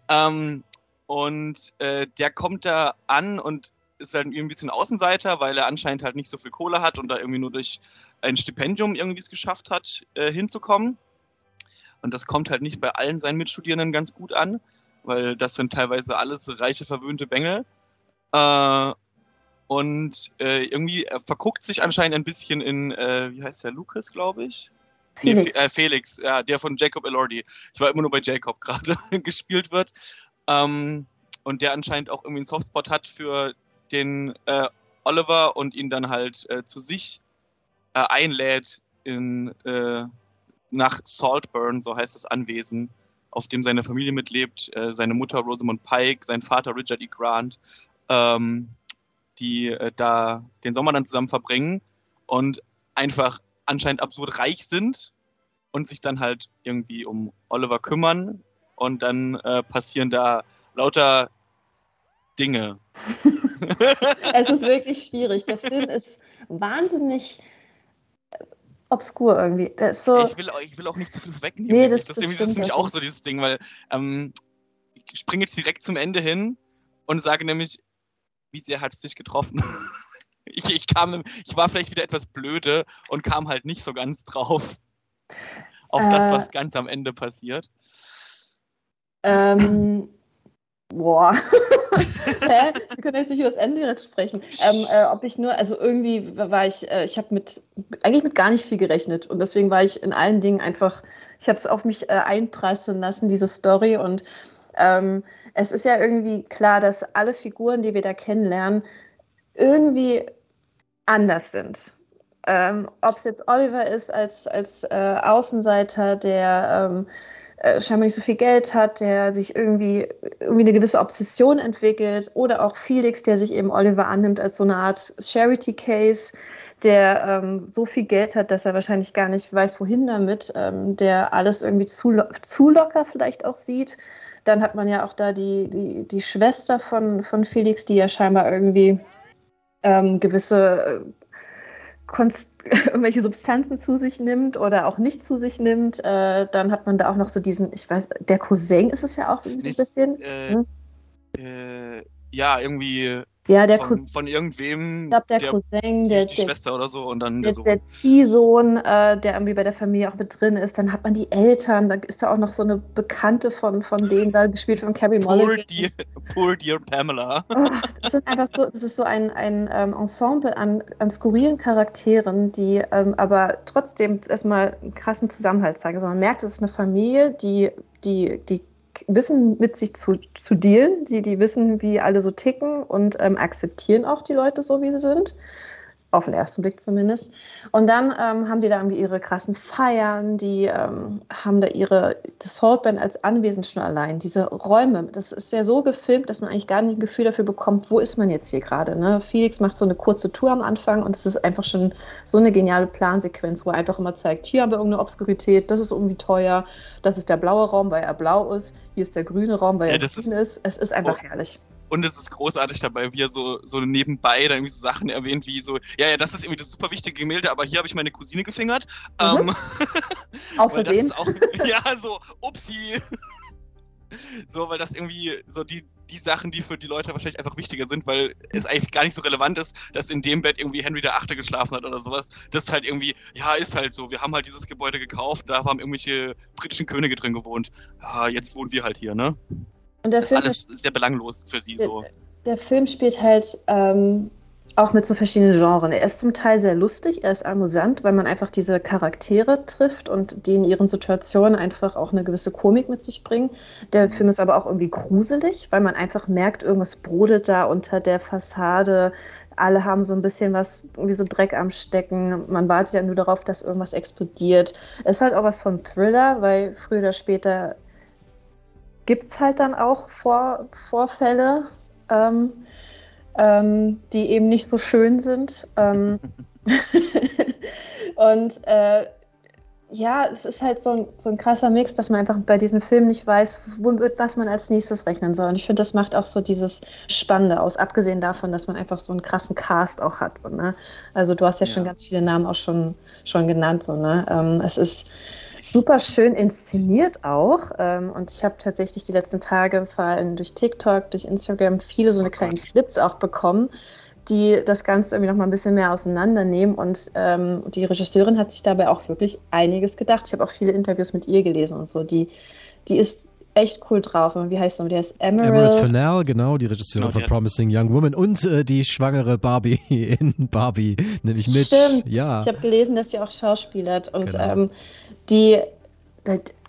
Ähm, und äh, der kommt da an und ist halt irgendwie ein bisschen Außenseiter, weil er anscheinend halt nicht so viel Kohle hat und da irgendwie nur durch ein Stipendium irgendwie es geschafft hat, äh, hinzukommen. Und das kommt halt nicht bei allen seinen Mitstudierenden ganz gut an, weil das sind teilweise alles reiche, verwöhnte Bengel. Äh, und äh, irgendwie er verguckt sich anscheinend ein bisschen in, äh, wie heißt der, Lucas, glaube ich? Nee, Felix. Fe- äh, Felix, ja, der von Jacob Elordi. Ich war immer nur bei Jacob [LAUGHS] gerade [LAUGHS] gespielt wird. Ähm, und der anscheinend auch irgendwie einen Softspot hat für den äh, Oliver und ihn dann halt äh, zu sich einlädt in, nach Saltburn, so heißt das Anwesen, auf dem seine Familie mitlebt, äh, seine Mutter Rosamund Pike, sein Vater Richard E. Grant, ähm, die äh, da den Sommer dann zusammen verbringen und einfach anscheinend absurd reich sind und sich dann halt irgendwie um Oliver kümmern und dann äh, passieren da lauter Dinge. [LAUGHS] es ist wirklich schwierig. Der Film ist wahnsinnig obskur irgendwie. Ist so. Ich will, auch- ich will auch nicht zu viel vorwegnehmen. Nee, das, das- das, das das, ist nämlich ja auch so dieses Ding, weil ähm, ich springe jetzt direkt zum Ende hin und sage nämlich, wie sehr hat es dich getroffen? [LAUGHS] ich, ich, kam, ich war vielleicht wieder etwas blöde und kam halt nicht so ganz drauf auf das, Äh. was ganz am Ende passiert. Ähm, boah. [LAUGHS] [LAUGHS] Hä? Wir können jetzt nicht über das Ende sprechen. Ähm, äh, ob ich nur, also irgendwie war ich, äh, ich habe mit, eigentlich mit gar nicht viel gerechnet und deswegen war ich in allen Dingen einfach, ich habe es auf mich äh, einprasseln lassen, diese Story und ähm, es ist ja irgendwie klar, dass alle Figuren, die wir da kennenlernen, irgendwie anders sind. Ähm, Ob es jetzt Oliver ist als, als äh, Außenseiter, der ähm, äh, scheinbar nicht so viel Geld hat, der sich irgendwie, irgendwie eine gewisse Obsession entwickelt, oder auch Felix, der sich eben Oliver annimmt als so eine Art Charity-Case, der ähm, so viel Geld hat, dass er wahrscheinlich gar nicht weiß, wohin damit, ähm, der alles irgendwie zu, zu locker vielleicht auch sieht. Dann hat man ja auch da die, die, die Schwester von, von Felix, die ja scheinbar irgendwie ähm, gewisse äh, Konst [LAUGHS] irgendwelche Substanzen zu sich nimmt oder auch nicht zu sich nimmt. Äh, dann hat man da auch noch so diesen, ich weiß, der Cousin ist es ja auch irgendwie so ein bisschen. Äh, ne? äh, ja, irgendwie Ja, der von, Cousin, von irgendwem, ich glaube, der, der, Cousin, die, der, die der, Schwester oder so und dann der, Sohn. der Ziehsohn, äh, der irgendwie bei der Familie auch mit drin ist, dann hat man die Eltern, dann ist da auch noch so eine Bekannte von, von denen da gespielt von Carrie Poor Mulligan. dear, poor dear Pamela. Oh, das sind einfach so, das ist so ein, ein ähm, Ensemble an, an skurrilen Charakteren, die ähm, aber trotzdem erstmal einen krassen Zusammenhalt zeigen. Also man merkt, es ist eine Familie, die, die, die wissen, mit sich zu, zu dealen, die, die wissen, wie alle so ticken und ähm, akzeptieren auch die Leute so, wie sie sind. Auf den ersten Blick zumindest. Und dann ähm, haben die da irgendwie ihre krassen Feiern, die ähm, haben da ihre, das Saltband als Anwesen schon allein. Diese Räume, das ist ja so gefilmt, dass man eigentlich gar nicht ein Gefühl dafür bekommt, wo ist man jetzt hier gerade. Ne? Felix macht so eine kurze Tour am Anfang und es ist einfach schon so eine geniale Plansequenz, wo er einfach immer zeigt, hier haben wir irgendeine Obskurität, das ist irgendwie teuer, das ist der blaue Raum, weil er blau ist, hier ist der grüne Raum, weil Ja, er das grün ist- ist. Es ist einfach Oh. herrlich. Und es ist großartig dabei, wie er so, so nebenbei dann irgendwie so Sachen erwähnt, wie so, ja, ja, das ist irgendwie das super wichtige Gemälde, aber hier habe ich meine Cousine gefingert. Mhm. Ähm, [LAUGHS] Aus Versehen. Auch, [LAUGHS] ja, so, upsi. [LAUGHS] So, weil das irgendwie so die, die Sachen, die für die Leute wahrscheinlich einfach wichtiger sind, weil es eigentlich gar nicht so relevant ist, dass in dem Bett irgendwie Henry der Achte geschlafen hat oder sowas. Das ist halt irgendwie, ja, ist halt so. Wir haben halt dieses Gebäude gekauft, da haben irgendwelche britischen Könige drin gewohnt. Ja, jetzt wohnen wir halt hier, ne? Und der Das ist Film alles sehr belanglos für sie so. Der Film spielt halt ähm, auch mit so verschiedenen Genres. Er ist zum Teil sehr lustig, er ist amüsant, weil man einfach diese Charaktere trifft und die in ihren Situationen einfach auch eine gewisse Komik mit sich bringen. Der Film ist aber auch irgendwie gruselig, weil man einfach merkt, irgendwas brodelt da unter der Fassade. Alle haben so ein bisschen was, irgendwie so Dreck am Stecken. Man wartet ja nur darauf, dass irgendwas explodiert. Es ist halt auch was von Thriller, weil früher oder später gibt es halt dann auch Vor Vorfälle, ähm, ähm, die eben nicht so schön sind. Ähm, [LAUGHS] und äh, ja, es ist halt so ein, so ein krasser Mix, dass man einfach bei diesem Film nicht weiß, womit was man als nächstes rechnen soll. Und ich finde, das macht auch so dieses Spannende aus, abgesehen davon, dass man einfach so einen krassen Cast auch hat. So, ne? Also du hast ja, schon ganz viele Namen auch schon, schon genannt. So, ne? ähm, es ist super schön inszeniert auch. Ähm, und ich habe tatsächlich die letzten Tage vor allem durch TikTok, durch Instagram viele so eine kleinen Clips auch bekommen, die das Ganze irgendwie noch mal ein bisschen mehr auseinandernehmen. Und ähm, die Regisseurin hat sich dabei auch wirklich einiges gedacht. Ich habe auch viele Interviews mit ihr gelesen und so. Die, die ist echt cool drauf. Und wie heißt sie? Die heißt Emerald Emerald. Fennell, genau, die Regisseurin Genau, von Promising Young Woman und äh, die schwangere Barbie [LAUGHS] in Barbie, nämlich mit. Stimmt. Ja. Ich habe gelesen, dass sie auch schauspielert. Und Genau. ähm, die,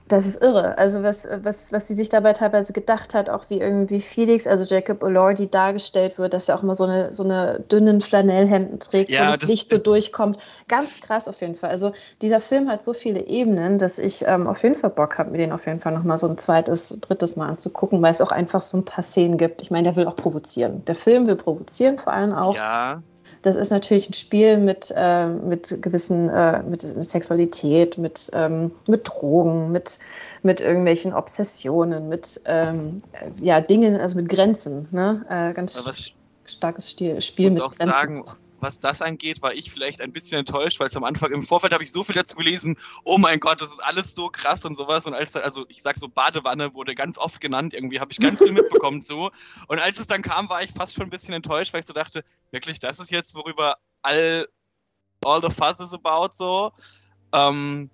das, ist irre. Also was, was, was sie sich dabei teilweise gedacht hat, auch wie irgendwie Felix, also Jacob Elordi, dargestellt wird, dass er auch immer so eine, so eine dünnen Flanellhemden trägt, Ja, wo das, das- Licht so durchkommt. Ganz krass auf jeden Fall. Also dieser Film hat so viele Ebenen, dass ich ähm, auf jeden Fall Bock habe, mir den auf jeden Fall nochmal so ein zweites, drittes Mal anzugucken, weil es auch einfach so ein paar Szenen gibt. Ich meine, der will auch provozieren. Der Film will provozieren vor allem auch. Ja, Das ist natürlich ein Spiel mit, äh, mit gewissen, äh, mit, mit Sexualität, mit, ähm, mit Drogen, mit, mit irgendwelchen Obsessionen, mit ähm, äh, ja, Dingen, also mit Grenzen. Ne? Äh, ganz starkes Spiel muss mit Grenzen. sagen, was das angeht, war ich vielleicht ein bisschen enttäuscht, weil es am Anfang im Vorfeld habe ich so viel dazu gelesen, oh mein Gott, das ist alles so krass und sowas. Und als dann, also ich sag so, Badewanne wurde ganz oft genannt, irgendwie habe ich ganz viel [LAUGHS] mitbekommen so. Und als es dann kam, war ich fast schon ein bisschen enttäuscht, weil ich so dachte, wirklich, das ist jetzt, worüber all, all the fuss is about so. Ähm,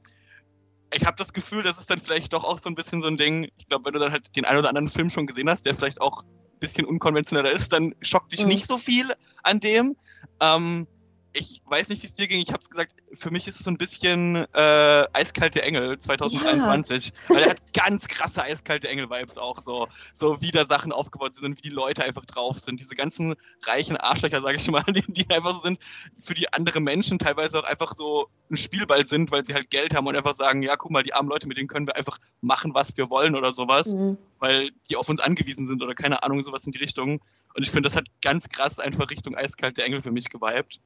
ich habe das Gefühl, das ist dann vielleicht doch auch so ein bisschen so ein Ding. Ich glaube, wenn du dann halt den einen oder anderen Film schon gesehen hast, der vielleicht auch bisschen unkonventioneller ist, dann schockt dich Mhm. nicht so viel an dem. Ähm, ich weiß nicht, wie es dir ging. Ich habe es gesagt, für mich ist es so ein bisschen äh, Eiskalte Engel 2023. Weil er hat [LAUGHS] ganz krasse Eiskalte Engel-Vibes auch so. So wie da Sachen aufgebaut sind und wie die Leute einfach drauf sind. Diese ganzen reichen Arschlöcher, sage ich mal, [LAUGHS] die, die einfach so sind, für die andere Menschen teilweise auch einfach so ein Spielball sind, weil sie halt Geld haben und einfach sagen, ja, guck mal, die armen Leute, mit denen können wir einfach machen, was wir wollen oder sowas Mhm. weil die auf uns angewiesen sind oder keine Ahnung, sowas in die Richtung. Und ich finde, das hat ganz krass einfach Richtung eiskalte Engel für mich geweibt.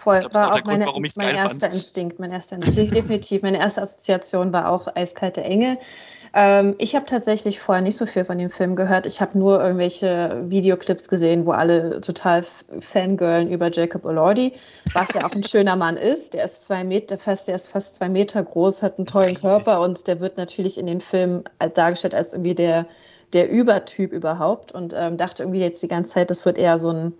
Voll, glaub, war auch auch Grund, meine, ich's mein erster fand. Instinkt, mein erster Instinkt, definitiv. Meine erste Assoziation war auch eiskalte Engel. Ähm, ich habe tatsächlich vorher nicht so viel von dem Film gehört. Ich habe nur irgendwelche Videoclips gesehen, wo alle total fangirlen über Jacob Elordi, was ja auch ein schöner Mann ist. Der ist zwei Meter, fast, der ist fast zwei Meter groß, hat einen tollen Körper und der wird natürlich in den Filmen dargestellt als irgendwie der der Übertyp überhaupt und ähm, dachte irgendwie jetzt die ganze Zeit, das wird eher so ein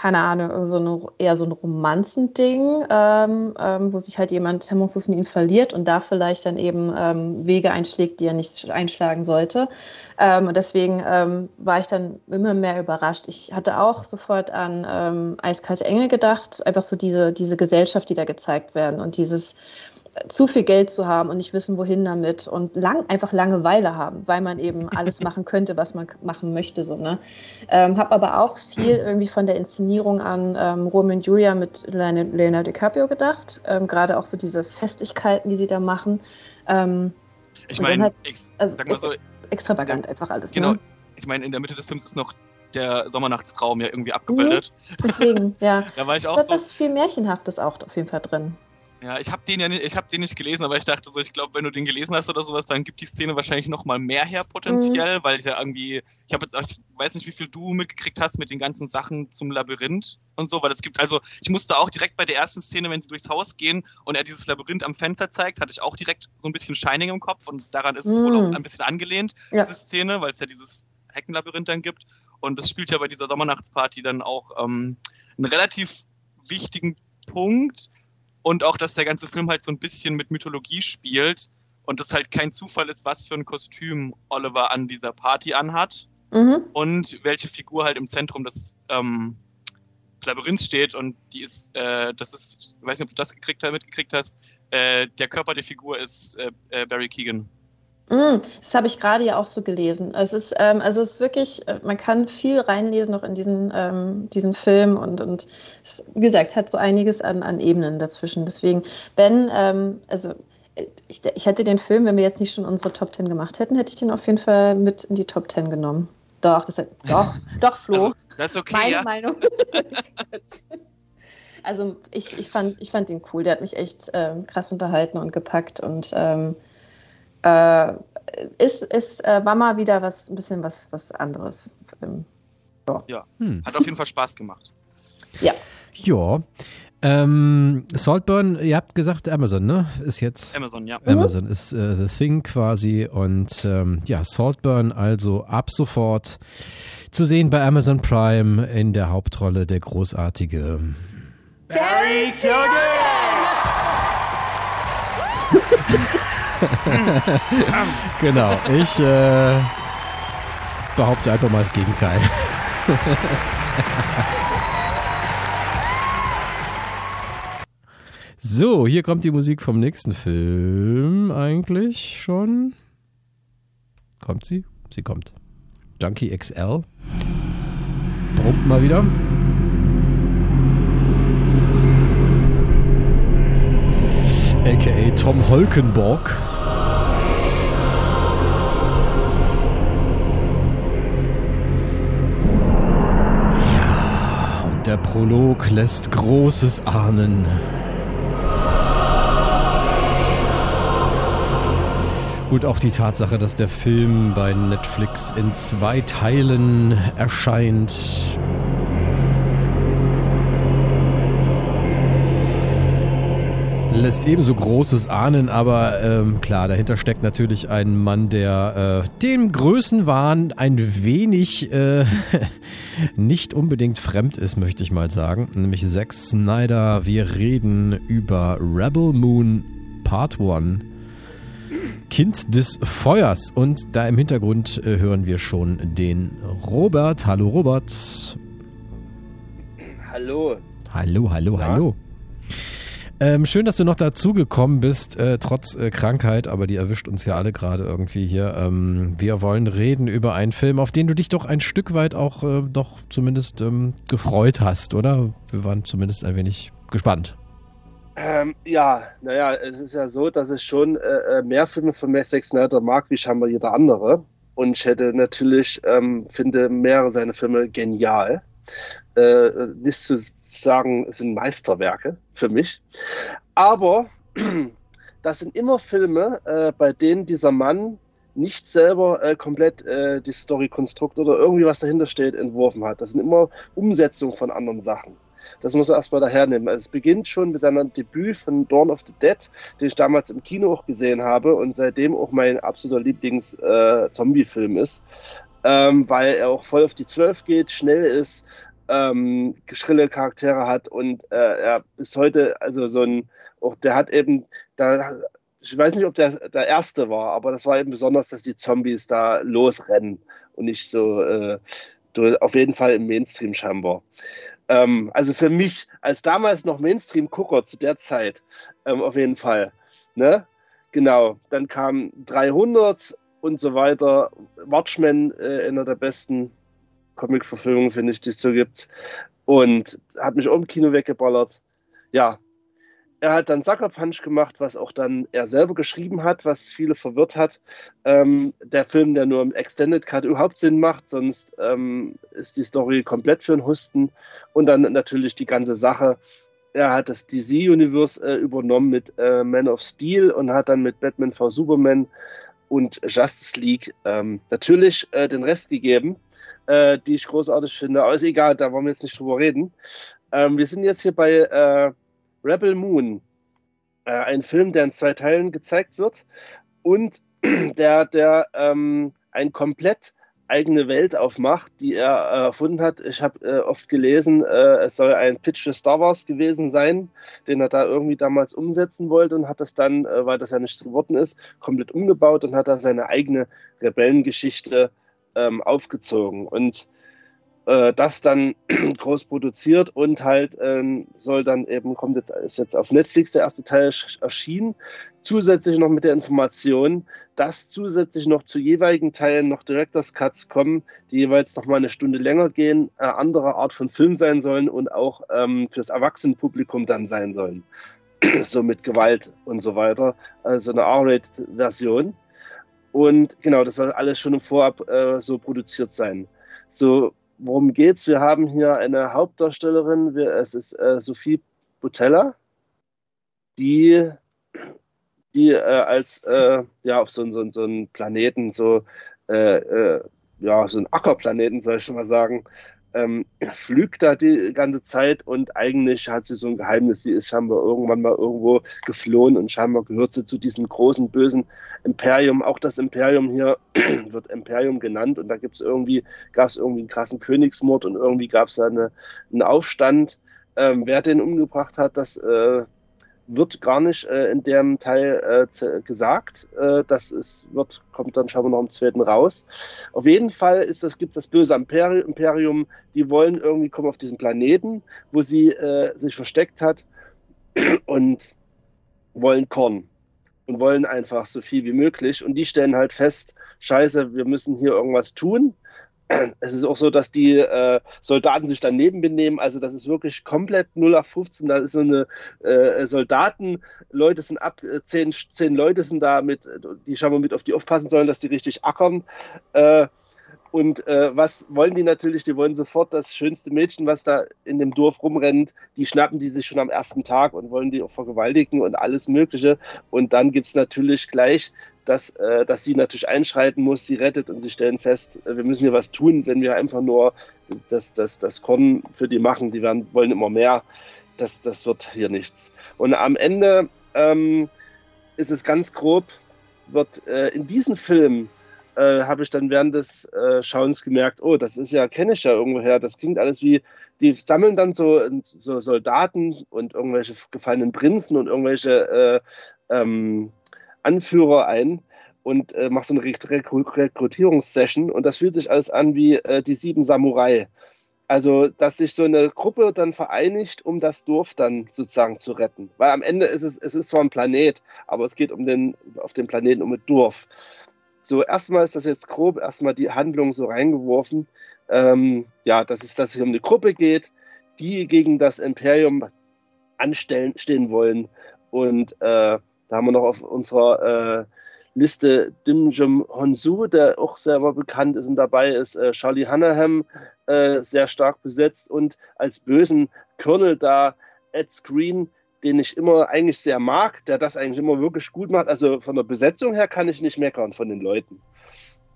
keine Ahnung, so eine, eher so ein Romanzending, ähm, ähm, wo sich halt jemand hemmungslos in ihn verliert und da vielleicht dann eben ähm, Wege einschlägt, die er nicht einschlagen sollte. Ähm, und deswegen ähm, war ich dann immer mehr überrascht. Ich hatte auch sofort an ähm, Eiskalte Engel gedacht, einfach so diese, diese Gesellschaft, die da gezeigt werden und dieses zu viel Geld zu haben und nicht wissen, wohin damit und lang, einfach Langeweile haben, weil man eben [LAUGHS] alles machen könnte, was man machen möchte. So, ne? Ähm, habe aber auch viel irgendwie von der Inszenierung an ähm, Romeo und Julia mit Leonardo DiCaprio gedacht. Ähm, Gerade auch so diese Festlichkeiten, die sie da machen. Ähm, ich meine, halt, also, sag mal so, extravagant der, einfach alles. Genau. Ne? Ich meine, in der Mitte des Films ist noch der Sommernachtstraum ja irgendwie abgebildet. Mhm, deswegen, ja. [LAUGHS] da war ich es auch hat so. was viel Märchenhaftes auch auf jeden Fall drin. Ja, ich habe den ja nicht, ich habe den nicht gelesen, aber ich dachte so, ich glaube, wenn du den gelesen hast oder sowas, dann gibt die Szene wahrscheinlich noch mal mehr her potenziell, mhm. weil ich ja irgendwie, ich habe jetzt, auch, ich weiß nicht, wie viel du mitgekriegt hast mit den ganzen Sachen zum Labyrinth und so, weil es gibt, also ich musste auch direkt bei der ersten Szene, wenn sie durchs Haus gehen und er dieses Labyrinth am Fenster zeigt, hatte ich auch direkt so ein bisschen Shining im Kopf und daran ist es Mhm. wohl auch ein bisschen angelehnt, Ja. diese Szene, weil es ja dieses Heckenlabyrinth dann gibt und das spielt ja bei dieser Sommernachtsparty dann auch ähm, einen relativ wichtigen Punkt und auch, dass der ganze Film halt so ein bisschen mit Mythologie spielt und das halt kein Zufall ist, was für ein Kostüm Oliver an dieser Party anhat Mhm. und welche Figur halt im Zentrum des ähm, Labyrinths steht und die ist, äh, das ist, ich weiß nicht, ob du das gekriegt, mitgekriegt hast, äh, der Körper der Figur ist äh, äh, Barry Keegan. Mm, Das habe ich gerade ja auch so gelesen. Es ist, ähm, also es ist wirklich, äh, man kann viel reinlesen noch in diesen, ähm, diesen Film und, und es, wie gesagt, hat so einiges an, an Ebenen dazwischen. Deswegen, Ben, ähm, also äh, ich, ich hätte den Film, wenn wir jetzt nicht schon unsere Top Ten gemacht hätten, hätte ich den auf jeden Fall mit in die Top Ten genommen. Doch, das hat, doch, [LAUGHS] doch, Flo. Also, das ist okay, Meine ja? Meinung. [LAUGHS] also ich, ich, fand, ich fand ihn cool. Der hat mich echt ähm, krass unterhalten und gepackt und ähm, äh, ist, ist äh, war mal wieder was, ein bisschen was, was anderes. Ähm, ja. Ja, Hm. hat auf jeden Fall Spaß gemacht. Ja. Ja. Ähm, Saltburn, ihr habt gesagt Amazon, ne? Ist jetzt Amazon, ja. Amazon ist äh, The Thing quasi und ähm, ja, Saltburn also ab sofort zu sehen bei Amazon Prime in der Hauptrolle der großartige Barry [LAUGHS] [LAUGHS] genau, ich äh, behaupte einfach mal das Gegenteil. [LAUGHS] so, hier kommt die Musik vom nächsten Film eigentlich schon. Kommt sie? Sie kommt. Junkie XL. Brummt mal wieder. AKA Tom Holkenborg. Ja, und der Prolog lässt Großes ahnen. Und auch die Tatsache, dass der Film bei Netflix in zwei Teilen erscheint. Lässt ebenso Großes ahnen, aber ähm, klar, dahinter steckt natürlich ein Mann, der äh, dem Größenwahn ein wenig äh, [LAUGHS] nicht unbedingt fremd ist, möchte ich mal sagen. Nämlich Zack Snyder. Wir reden über Rebel Moon Part 1. Kind des Feuers. Und da im Hintergrund äh, hören wir schon den Robert. Hallo Robert. Hallo. Hallo, hallo, Ja? hallo. Ähm, schön, dass du noch dazugekommen bist, äh, trotz äh, Krankheit, aber die erwischt uns ja alle gerade irgendwie hier. Ähm, wir wollen reden über einen Film, auf den du dich doch ein Stück weit auch äh, doch zumindest ähm, gefreut hast, oder? Wir waren zumindest ein wenig gespannt. Ähm, ja, naja, es ist ja so, dass ich schon äh, äh, mehr Filme von Zack Snyder mag, wie scheinbar jeder andere. Und ich hätte natürlich, ähm, finde mehrere seiner Filme genial. Äh, nicht zu sagen, sind Meisterwerke für mich. Aber [CLEARS THROAT] das sind immer Filme, äh, bei denen dieser Mann nicht selber äh, komplett äh, die Story-Konstrukt oder irgendwie was dahinter steht entworfen hat. Das sind immer Umsetzungen von anderen Sachen. Das muss er erstmal dahernehmen. Also es beginnt schon mit seinem Debüt von Dawn of the Dead, den ich damals im Kino auch gesehen habe und seitdem auch mein absoluter Lieblings-Zombie-Film äh, ist. Ähm, weil er auch voll auf die Zwölf geht, schnell ist, ähm, schrille Charaktere hat und äh, er bis heute, also so ein, auch der hat eben, da, ich weiß nicht, ob der der erste war, aber das war eben besonders, dass die Zombies da losrennen und nicht so äh, auf jeden Fall im Mainstream scheinbar. Ähm, also für mich als damals noch Mainstream-Gucker zu der Zeit ähm, auf jeden Fall. Ne? Genau, dann kam 300 und so weiter. Watchmen, äh, einer der besten Comic-Verfilmungen, finde ich, die es so gibt. Und hat mich im Kino weggeballert. Ja, er hat dann Sucker Punch gemacht, was auch dann er selber geschrieben hat, was viele verwirrt hat. Ähm, der Film, der nur im Extended Cut überhaupt Sinn macht, sonst ähm, ist die Story komplett für einen Husten. Und dann natürlich die ganze Sache. Er hat das DC-Universe äh, übernommen mit äh, Man of Steel und hat dann mit Batman v Superman und Justice League ähm, natürlich äh, den Rest gegeben, äh, die ich großartig finde. Aber ist egal, da wollen wir jetzt nicht drüber reden. Ähm, wir sind jetzt hier bei äh, Rebel Moon, äh, ein Film, der in zwei Teilen gezeigt wird und [CLEARS THROAT] der, der ähm, ein komplett eigene Welt aufmacht, die er äh, erfunden hat. Ich habe äh, oft gelesen, äh, es soll ein Pitch für Star Wars gewesen sein, den er da irgendwie damals umsetzen wollte und hat das dann, äh, weil das ja nicht geworden ist, komplett umgebaut und hat da seine eigene Rebellengeschichte ähm, aufgezogen. Und äh, das dann [CLEARS THROAT] groß produziert und halt ähm, soll dann eben, kommt jetzt, ist jetzt auf Netflix der erste Teil erschienen, zusätzlich noch mit der Information, dass zusätzlich noch zu jeweiligen Teilen noch Directors Cuts kommen, die jeweils noch mal eine Stunde länger gehen, äh, andere Art von Film sein sollen und auch ähm, fürs Erwachsenenpublikum dann sein sollen. [CLEARS THROAT] so mit Gewalt und so weiter. Also eine R-Rated-Version. Und genau, das soll alles schon im Vorab äh, so produziert sein. So worum geht's? Wir haben hier eine Hauptdarstellerin, wir, es ist äh, Sophie Butella, die, die äh, als äh, ja auf so, so, so einen Planeten, so äh, äh, ja, so einen Ackerplaneten, soll ich schon mal sagen, ähm, flügt da die ganze Zeit und eigentlich hat sie so ein Geheimnis. Sie ist scheinbar irgendwann mal irgendwo geflohen und scheinbar gehört sie zu diesem großen bösen Imperium. Auch das Imperium hier [CLEARS THROAT] wird Imperium genannt und da gibt es irgendwie, gab es irgendwie einen krassen Königsmord und irgendwie gab es da eine, einen Aufstand. Ähm, wer den umgebracht hat, das äh, wird gar nicht äh, in dem Teil äh, gesagt. Äh, das ist, wird, kommt dann schauen wir noch im zweiten raus. Auf jeden Fall ist das, gibt es das böse Imperium, die wollen irgendwie kommen auf diesen Planeten, wo sie äh, sich versteckt hat [CLEARS THROAT] und wollen Korn und wollen einfach so viel wie möglich. Und die stellen halt fest, scheiße, wir müssen hier irgendwas tun [CLEARS THROAT] es ist auch so, dass die äh, Soldaten sich daneben benehmen. Also das ist wirklich komplett 0 auf 15. Da ist so eine äh, Soldaten, Leute sind ab, äh, zehn, zehn Leute sind da mit, die schauen wir mit auf die aufpassen sollen, dass die richtig ackern. Äh, und äh, was wollen die natürlich? Die wollen sofort das schönste Mädchen, was da in dem Dorf rumrennt, die schnappen die sich schon am ersten Tag und wollen die auch vergewaltigen und alles Mögliche. Und dann gibt es natürlich gleich, dass, äh, dass sie natürlich einschreiten muss, sie rettet und sie stellen fest, äh, wir müssen hier was tun, wenn wir einfach nur das, das, das Korn für die machen, die werden, wollen immer mehr. Das, das wird hier nichts. Und am Ende ähm, ist es ganz grob, wird äh, in diesem Film äh, habe ich dann während des äh, Schauens gemerkt, oh, das ist ja, kenne ich ja irgendwoher. Das klingt alles wie, die sammeln dann so, so Soldaten und irgendwelche gefallenen Prinzen und irgendwelche äh, ähm, Anführer ein und äh, machen so eine Rekrutierungssession und das fühlt sich alles an wie äh, die sieben Samurai. Also, dass sich so eine Gruppe dann vereinigt, um das Dorf dann sozusagen zu retten. Weil am Ende ist es, es ist zwar ein Planet, aber es geht um den, auf dem Planeten um ein Dorf. So, erstmal ist das jetzt grob, erstmal die Handlung so reingeworfen. Ähm, ja, dass es, dass es um eine Gruppe geht, die gegen das Imperium anstellen stehen wollen. Und äh, da haben wir noch auf unserer äh, Liste Dim Jim Honsu, der auch selber bekannt ist und dabei ist, äh, Charlie Hannaham, äh, sehr stark besetzt und als bösen Colonel da Ed Screen, den ich immer eigentlich sehr mag, der das eigentlich immer wirklich gut macht. Also von der Besetzung her kann ich nicht meckern von den Leuten.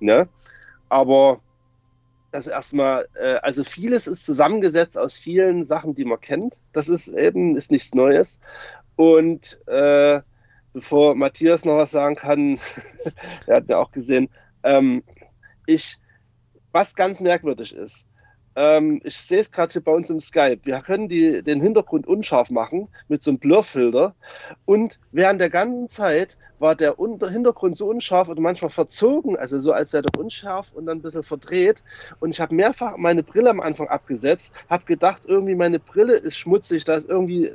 Ne? Aber das erstmal, äh, also vieles ist zusammengesetzt aus vielen Sachen, die man kennt. Das ist eben, ist nichts Neues. Und äh, bevor Matthias noch was sagen kann, [LAUGHS] er hat ja auch gesehen, ähm, ich, was ganz merkwürdig ist, ähm, ich sehe es gerade hier bei uns im Skype. Wir können die, den Hintergrund unscharf machen mit so einem Blurfilter. Und während der ganzen Zeit war der Unter Hintergrund so unscharf und manchmal verzogen, also so als wäre der unscharf und dann ein bisschen verdreht. Und ich habe mehrfach meine Brille am Anfang abgesetzt, habe gedacht, irgendwie meine Brille ist schmutzig, da ist irgendwie,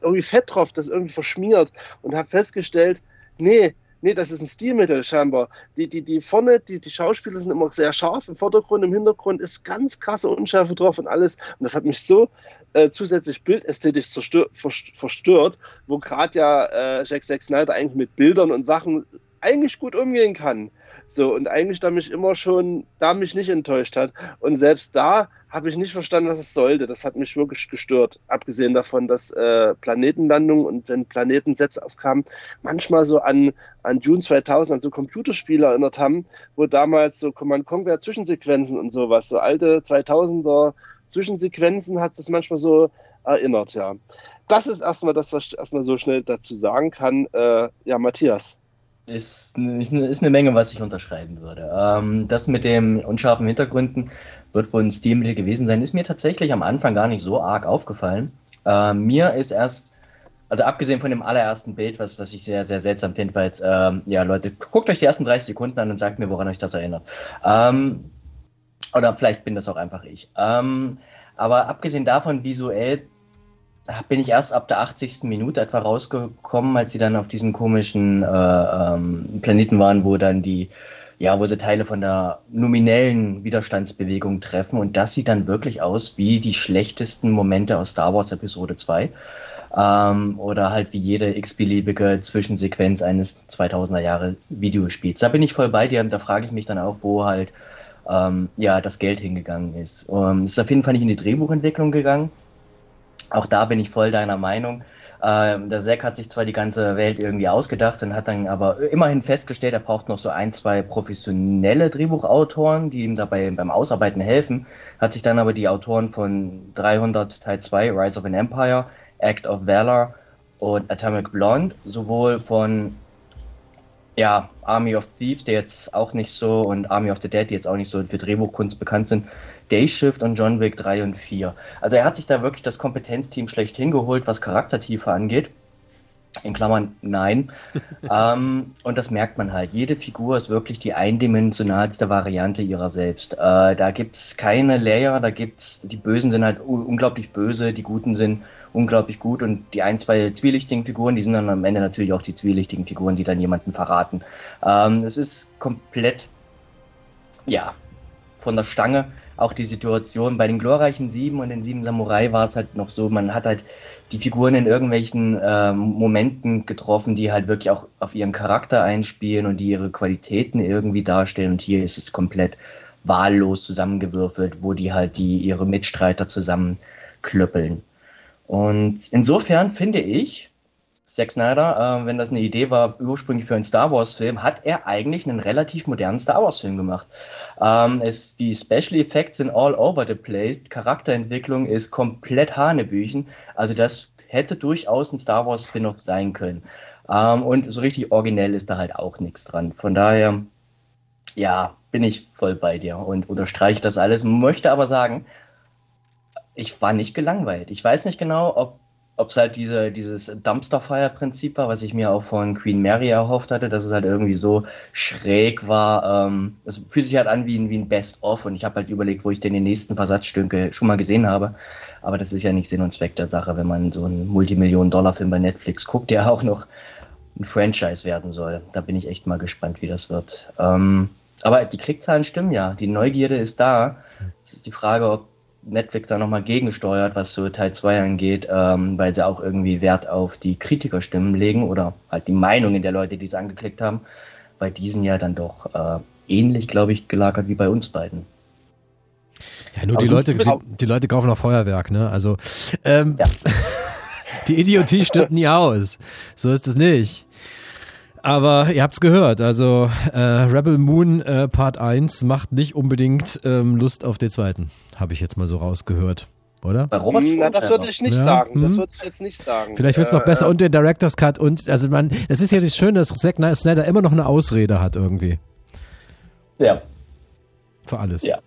irgendwie Fett drauf, das ist irgendwie verschmiert. Und habe festgestellt, nee, Nee, das ist ein Stilmittel scheinbar. Die, die, die vorne, die, die Schauspieler sind immer sehr scharf im Vordergrund, im Hintergrund ist ganz krasse Unschärfe drauf und alles. Und das hat mich so äh, zusätzlich bildästhetisch zerstört, verstört, wo gerade ja äh, Jack Zack Snyder eigentlich mit Bildern und Sachen eigentlich gut umgehen kann. So, und eigentlich da mich immer schon, da mich nicht enttäuscht hat. Und selbst da habe ich nicht verstanden, was es sollte. Das hat mich wirklich gestört. Abgesehen davon, dass äh, Planetenlandungen und wenn Planetensets aufkamen, manchmal so an, an June 2000, an so Computerspiele erinnert haben, wo damals so Command Conquer Zwischensequenzen und sowas, so alte 2000er Zwischensequenzen hat es manchmal so erinnert, ja. Das ist erstmal das, was ich erstmal so schnell dazu sagen kann. Äh, ja, Matthias. Ist, ist eine Menge, was ich unterschreiben würde. Ähm, das mit dem unscharfen Hintergründen wird wohl ein Stilmittel gewesen sein, ist mir tatsächlich am Anfang gar nicht so arg aufgefallen. Ähm, mir ist erst, also abgesehen von dem allerersten Bild, was, was ich sehr, sehr seltsam finde, weil jetzt, ähm, ja, Leute, guckt euch die ersten 30 Sekunden an und sagt mir, woran euch das erinnert. Ähm, oder vielleicht bin das auch einfach ich. Ähm, aber abgesehen davon, visuell bin ich erst ab der 80. Minute etwa rausgekommen, als sie dann auf diesem komischen äh, ähm, Planeten waren, wo dann die, ja, wo sie Teile von der nominellen Widerstandsbewegung treffen. Und das sieht dann wirklich aus wie die schlechtesten Momente aus Star Wars Episode 2. Ähm, oder halt wie jede x-beliebige Zwischensequenz eines 2000er Jahre Videospiels. Da bin ich voll bei dir und da frage ich mich dann auch, wo halt ähm, ja, das Geld hingegangen ist. Ähm, es ist auf jeden Fall nicht in die Drehbuchentwicklung gegangen auch da bin ich voll deiner Meinung. Ähm, der Zack hat sich zwar die ganze Welt irgendwie ausgedacht und hat dann aber immerhin festgestellt, er braucht noch so ein, zwei professionelle Drehbuchautoren, die ihm dabei beim Ausarbeiten helfen. Hat sich dann aber die Autoren von 300 Teil 2, Rise of an Empire, Act of Valor und Atomic Blonde, sowohl von ja, Army of Thieves, der jetzt auch nicht so, und Army of the Dead, die jetzt auch nicht so für Drehbuchkunst bekannt sind, Dayshift und John Wick 3 und 4. Also er hat sich da wirklich das Kompetenzteam schlecht hingeholt, was Charaktertiefe angeht. In Klammern nein. [LAUGHS] ähm, und das merkt man halt. Jede Figur ist wirklich die eindimensionalste Variante ihrer selbst. Äh, da gibt es keine Layer, da gibt's, die Bösen sind halt unglaublich böse, die Guten sind unglaublich gut und die ein, zwei zwielichtigen Figuren, die sind dann am Ende natürlich auch die zwielichtigen Figuren, die dann jemanden verraten. Ähm, es ist komplett, ja, von der Stange auch die Situation bei den glorreichen Sieben und den Sieben Samurai war es halt noch so, man hat halt die Figuren in irgendwelchen äh, Momenten getroffen, die halt wirklich auch auf ihren Charakter einspielen und die ihre Qualitäten irgendwie darstellen. Und hier ist es komplett wahllos zusammengewürfelt, wo die halt die ihre Mitstreiter zusammenklöppeln. Und insofern finde ich, Zack Snyder, äh, wenn das eine Idee war, ursprünglich für einen Star Wars-Film, hat er eigentlich einen relativ modernen Star Wars-Film gemacht. Ähm, es, die Special Effects sind all over the place, Charakterentwicklung ist komplett Hanebüchen, also das hätte durchaus ein Star Wars Spin-off sein können. Ähm, und so richtig originell ist da halt auch nichts dran. Von daher, ja, bin ich voll bei dir und unterstreiche das alles, möchte aber sagen, ich war nicht gelangweilt. Ich weiß nicht genau, ob ob es halt diese, dieses Dumpster-Fire-Prinzip war, was ich mir auch von Queen Mary erhofft hatte, dass es halt irgendwie so schräg war. Ähm, es fühlt sich halt an wie ein, wie ein Best-of und ich habe halt überlegt, wo ich denn die nächsten Versatzstücke schon mal gesehen habe. Aber das ist ja nicht Sinn und Zweck der Sache, wenn man so einen Multimillionen-Dollar-Film bei Netflix guckt, der [LAUGHS] auch noch ein Franchise werden soll. Da bin ich echt mal gespannt, wie das wird. Ähm, aber die Klickzahlen stimmen ja. Die Neugierde ist da. Es ist die Frage, ob Netflix da nochmal gegensteuert, was so Teil 2 angeht, ähm, weil sie auch irgendwie Wert auf die Kritikerstimmen legen oder halt die Meinungen der Leute, die es angeklickt haben. Bei diesen ja dann doch äh, ähnlich, glaube ich, gelagert wie bei uns beiden. Ja, nur die Leute, die, die, Leute kaufen auch Feuerwerk, ne? Also ähm, ja. [LAUGHS] die Idiotie stirbt nie aus. So ist es nicht. Aber ihr habt's gehört, also äh, Rebel Moon äh, Part 1 macht nicht unbedingt ähm, Lust auf den zweiten. Habe ich jetzt mal so rausgehört, oder? Bei Robert hm, Na, das würde ich nicht Ja, sagen. Das hm. würde ich jetzt nicht sagen. Vielleicht wird's Äh, noch besser äh, und der Director's Cut und also man, es ist ja das Schöne, dass Zack Snyder immer noch eine Ausrede hat irgendwie. Ja. Für alles. Ja.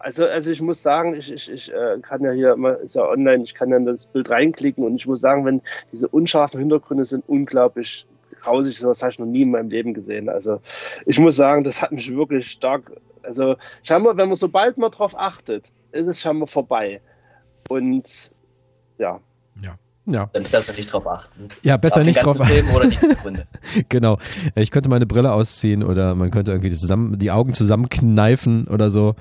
Also, also ich muss sagen, ich, ich, ich äh, kann ja hier immer, ist ja online, ich kann dann das Bild reinklicken und ich muss sagen, wenn diese unscharfen Hintergründe sind unglaublich grausig, sowas habe ich noch nie in meinem Leben gesehen. Also ich muss sagen, das hat mich wirklich stark, also scheinbar, wenn man sobald man drauf achtet, ist es scheinbar vorbei. Und ja. Ja. Dann besser nicht drauf achten. Ja, besser nicht drauf oder die Gründe. [LAUGHS] genau. Ich könnte meine Brille ausziehen oder man könnte irgendwie die, zusammen, die Augen zusammenkneifen oder so.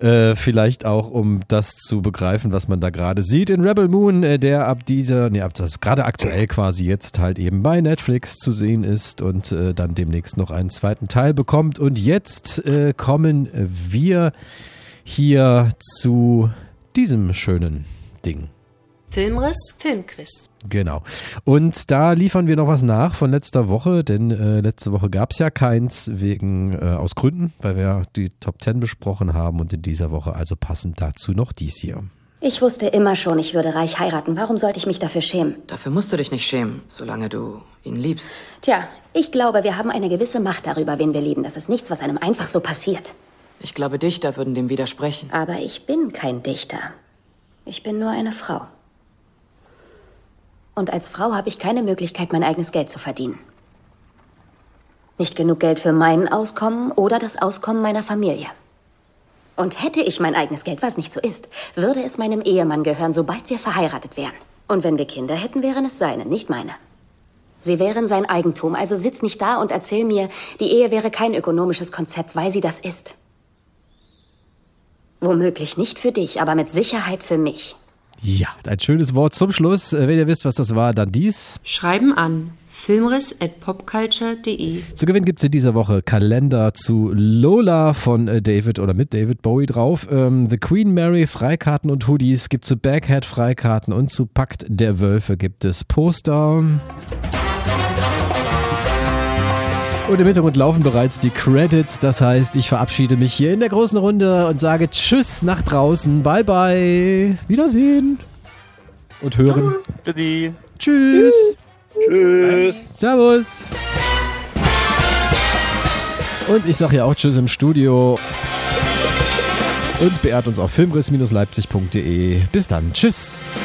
Äh, vielleicht auch, um das zu begreifen, was man da gerade sieht in Rebel Moon, äh, der ab dieser, nee, ab das gerade aktuell quasi jetzt halt eben bei Netflix zu sehen ist und äh, dann demnächst noch einen zweiten Teil bekommt. Und jetzt äh, kommen wir hier zu diesem schönen Ding. Filmriss, Filmquiz. Genau. Und da liefern wir noch was nach von letzter Woche, denn äh, letzte Woche gab es ja keins wegen äh, aus Gründen, weil wir die Top 10 besprochen haben und in dieser Woche also passend dazu noch dies hier. Ich wusste immer schon, ich würde reich heiraten. Warum sollte ich mich dafür schämen? Dafür musst du dich nicht schämen, solange du ihn liebst. Tja, ich glaube, wir haben eine gewisse Macht darüber, wen wir lieben. Das ist nichts, was einem einfach so passiert. Ich glaube, Dichter würden dem widersprechen. Aber ich bin kein Dichter. Ich bin nur eine Frau. Und als Frau habe ich keine Möglichkeit, mein eigenes Geld zu verdienen. Nicht genug Geld für mein Auskommen oder das Auskommen meiner Familie. Und hätte ich mein eigenes Geld, was nicht so ist, würde es meinem Ehemann gehören, sobald wir verheiratet wären. Und wenn wir Kinder hätten, wären es seine, nicht meine. Sie wären sein Eigentum, also sitz nicht da und erzähl mir, die Ehe wäre kein ökonomisches Konzept, weil sie das ist. Womöglich nicht für dich, aber mit Sicherheit für mich. Ja, ein schönes Wort zum Schluss. Äh, Wenn ihr wisst, was das war, dann dies. Schreiben an filmriss at popculture.de. Zu gewinnen gibt es in dieser Woche Kalender zu Lola von äh, David oder mit David Bowie drauf. Ähm, The Queen Mary Freikarten und Hoodies gibt zu Baghead Freikarten und zu Pakt der Wölfe gibt es Poster. Und im Hintergrund laufen bereits die Credits. Das heißt, ich verabschiede mich hier in der großen Runde und sage Tschüss nach draußen. Bye bye. Wiedersehen. Und hören. Tschüssi. Tschüss. Tschüss. Servus. Und ich sage ja auch Tschüss im Studio. Und beehrt uns auf filmriss-leipzig.de. Bis dann. Tschüss.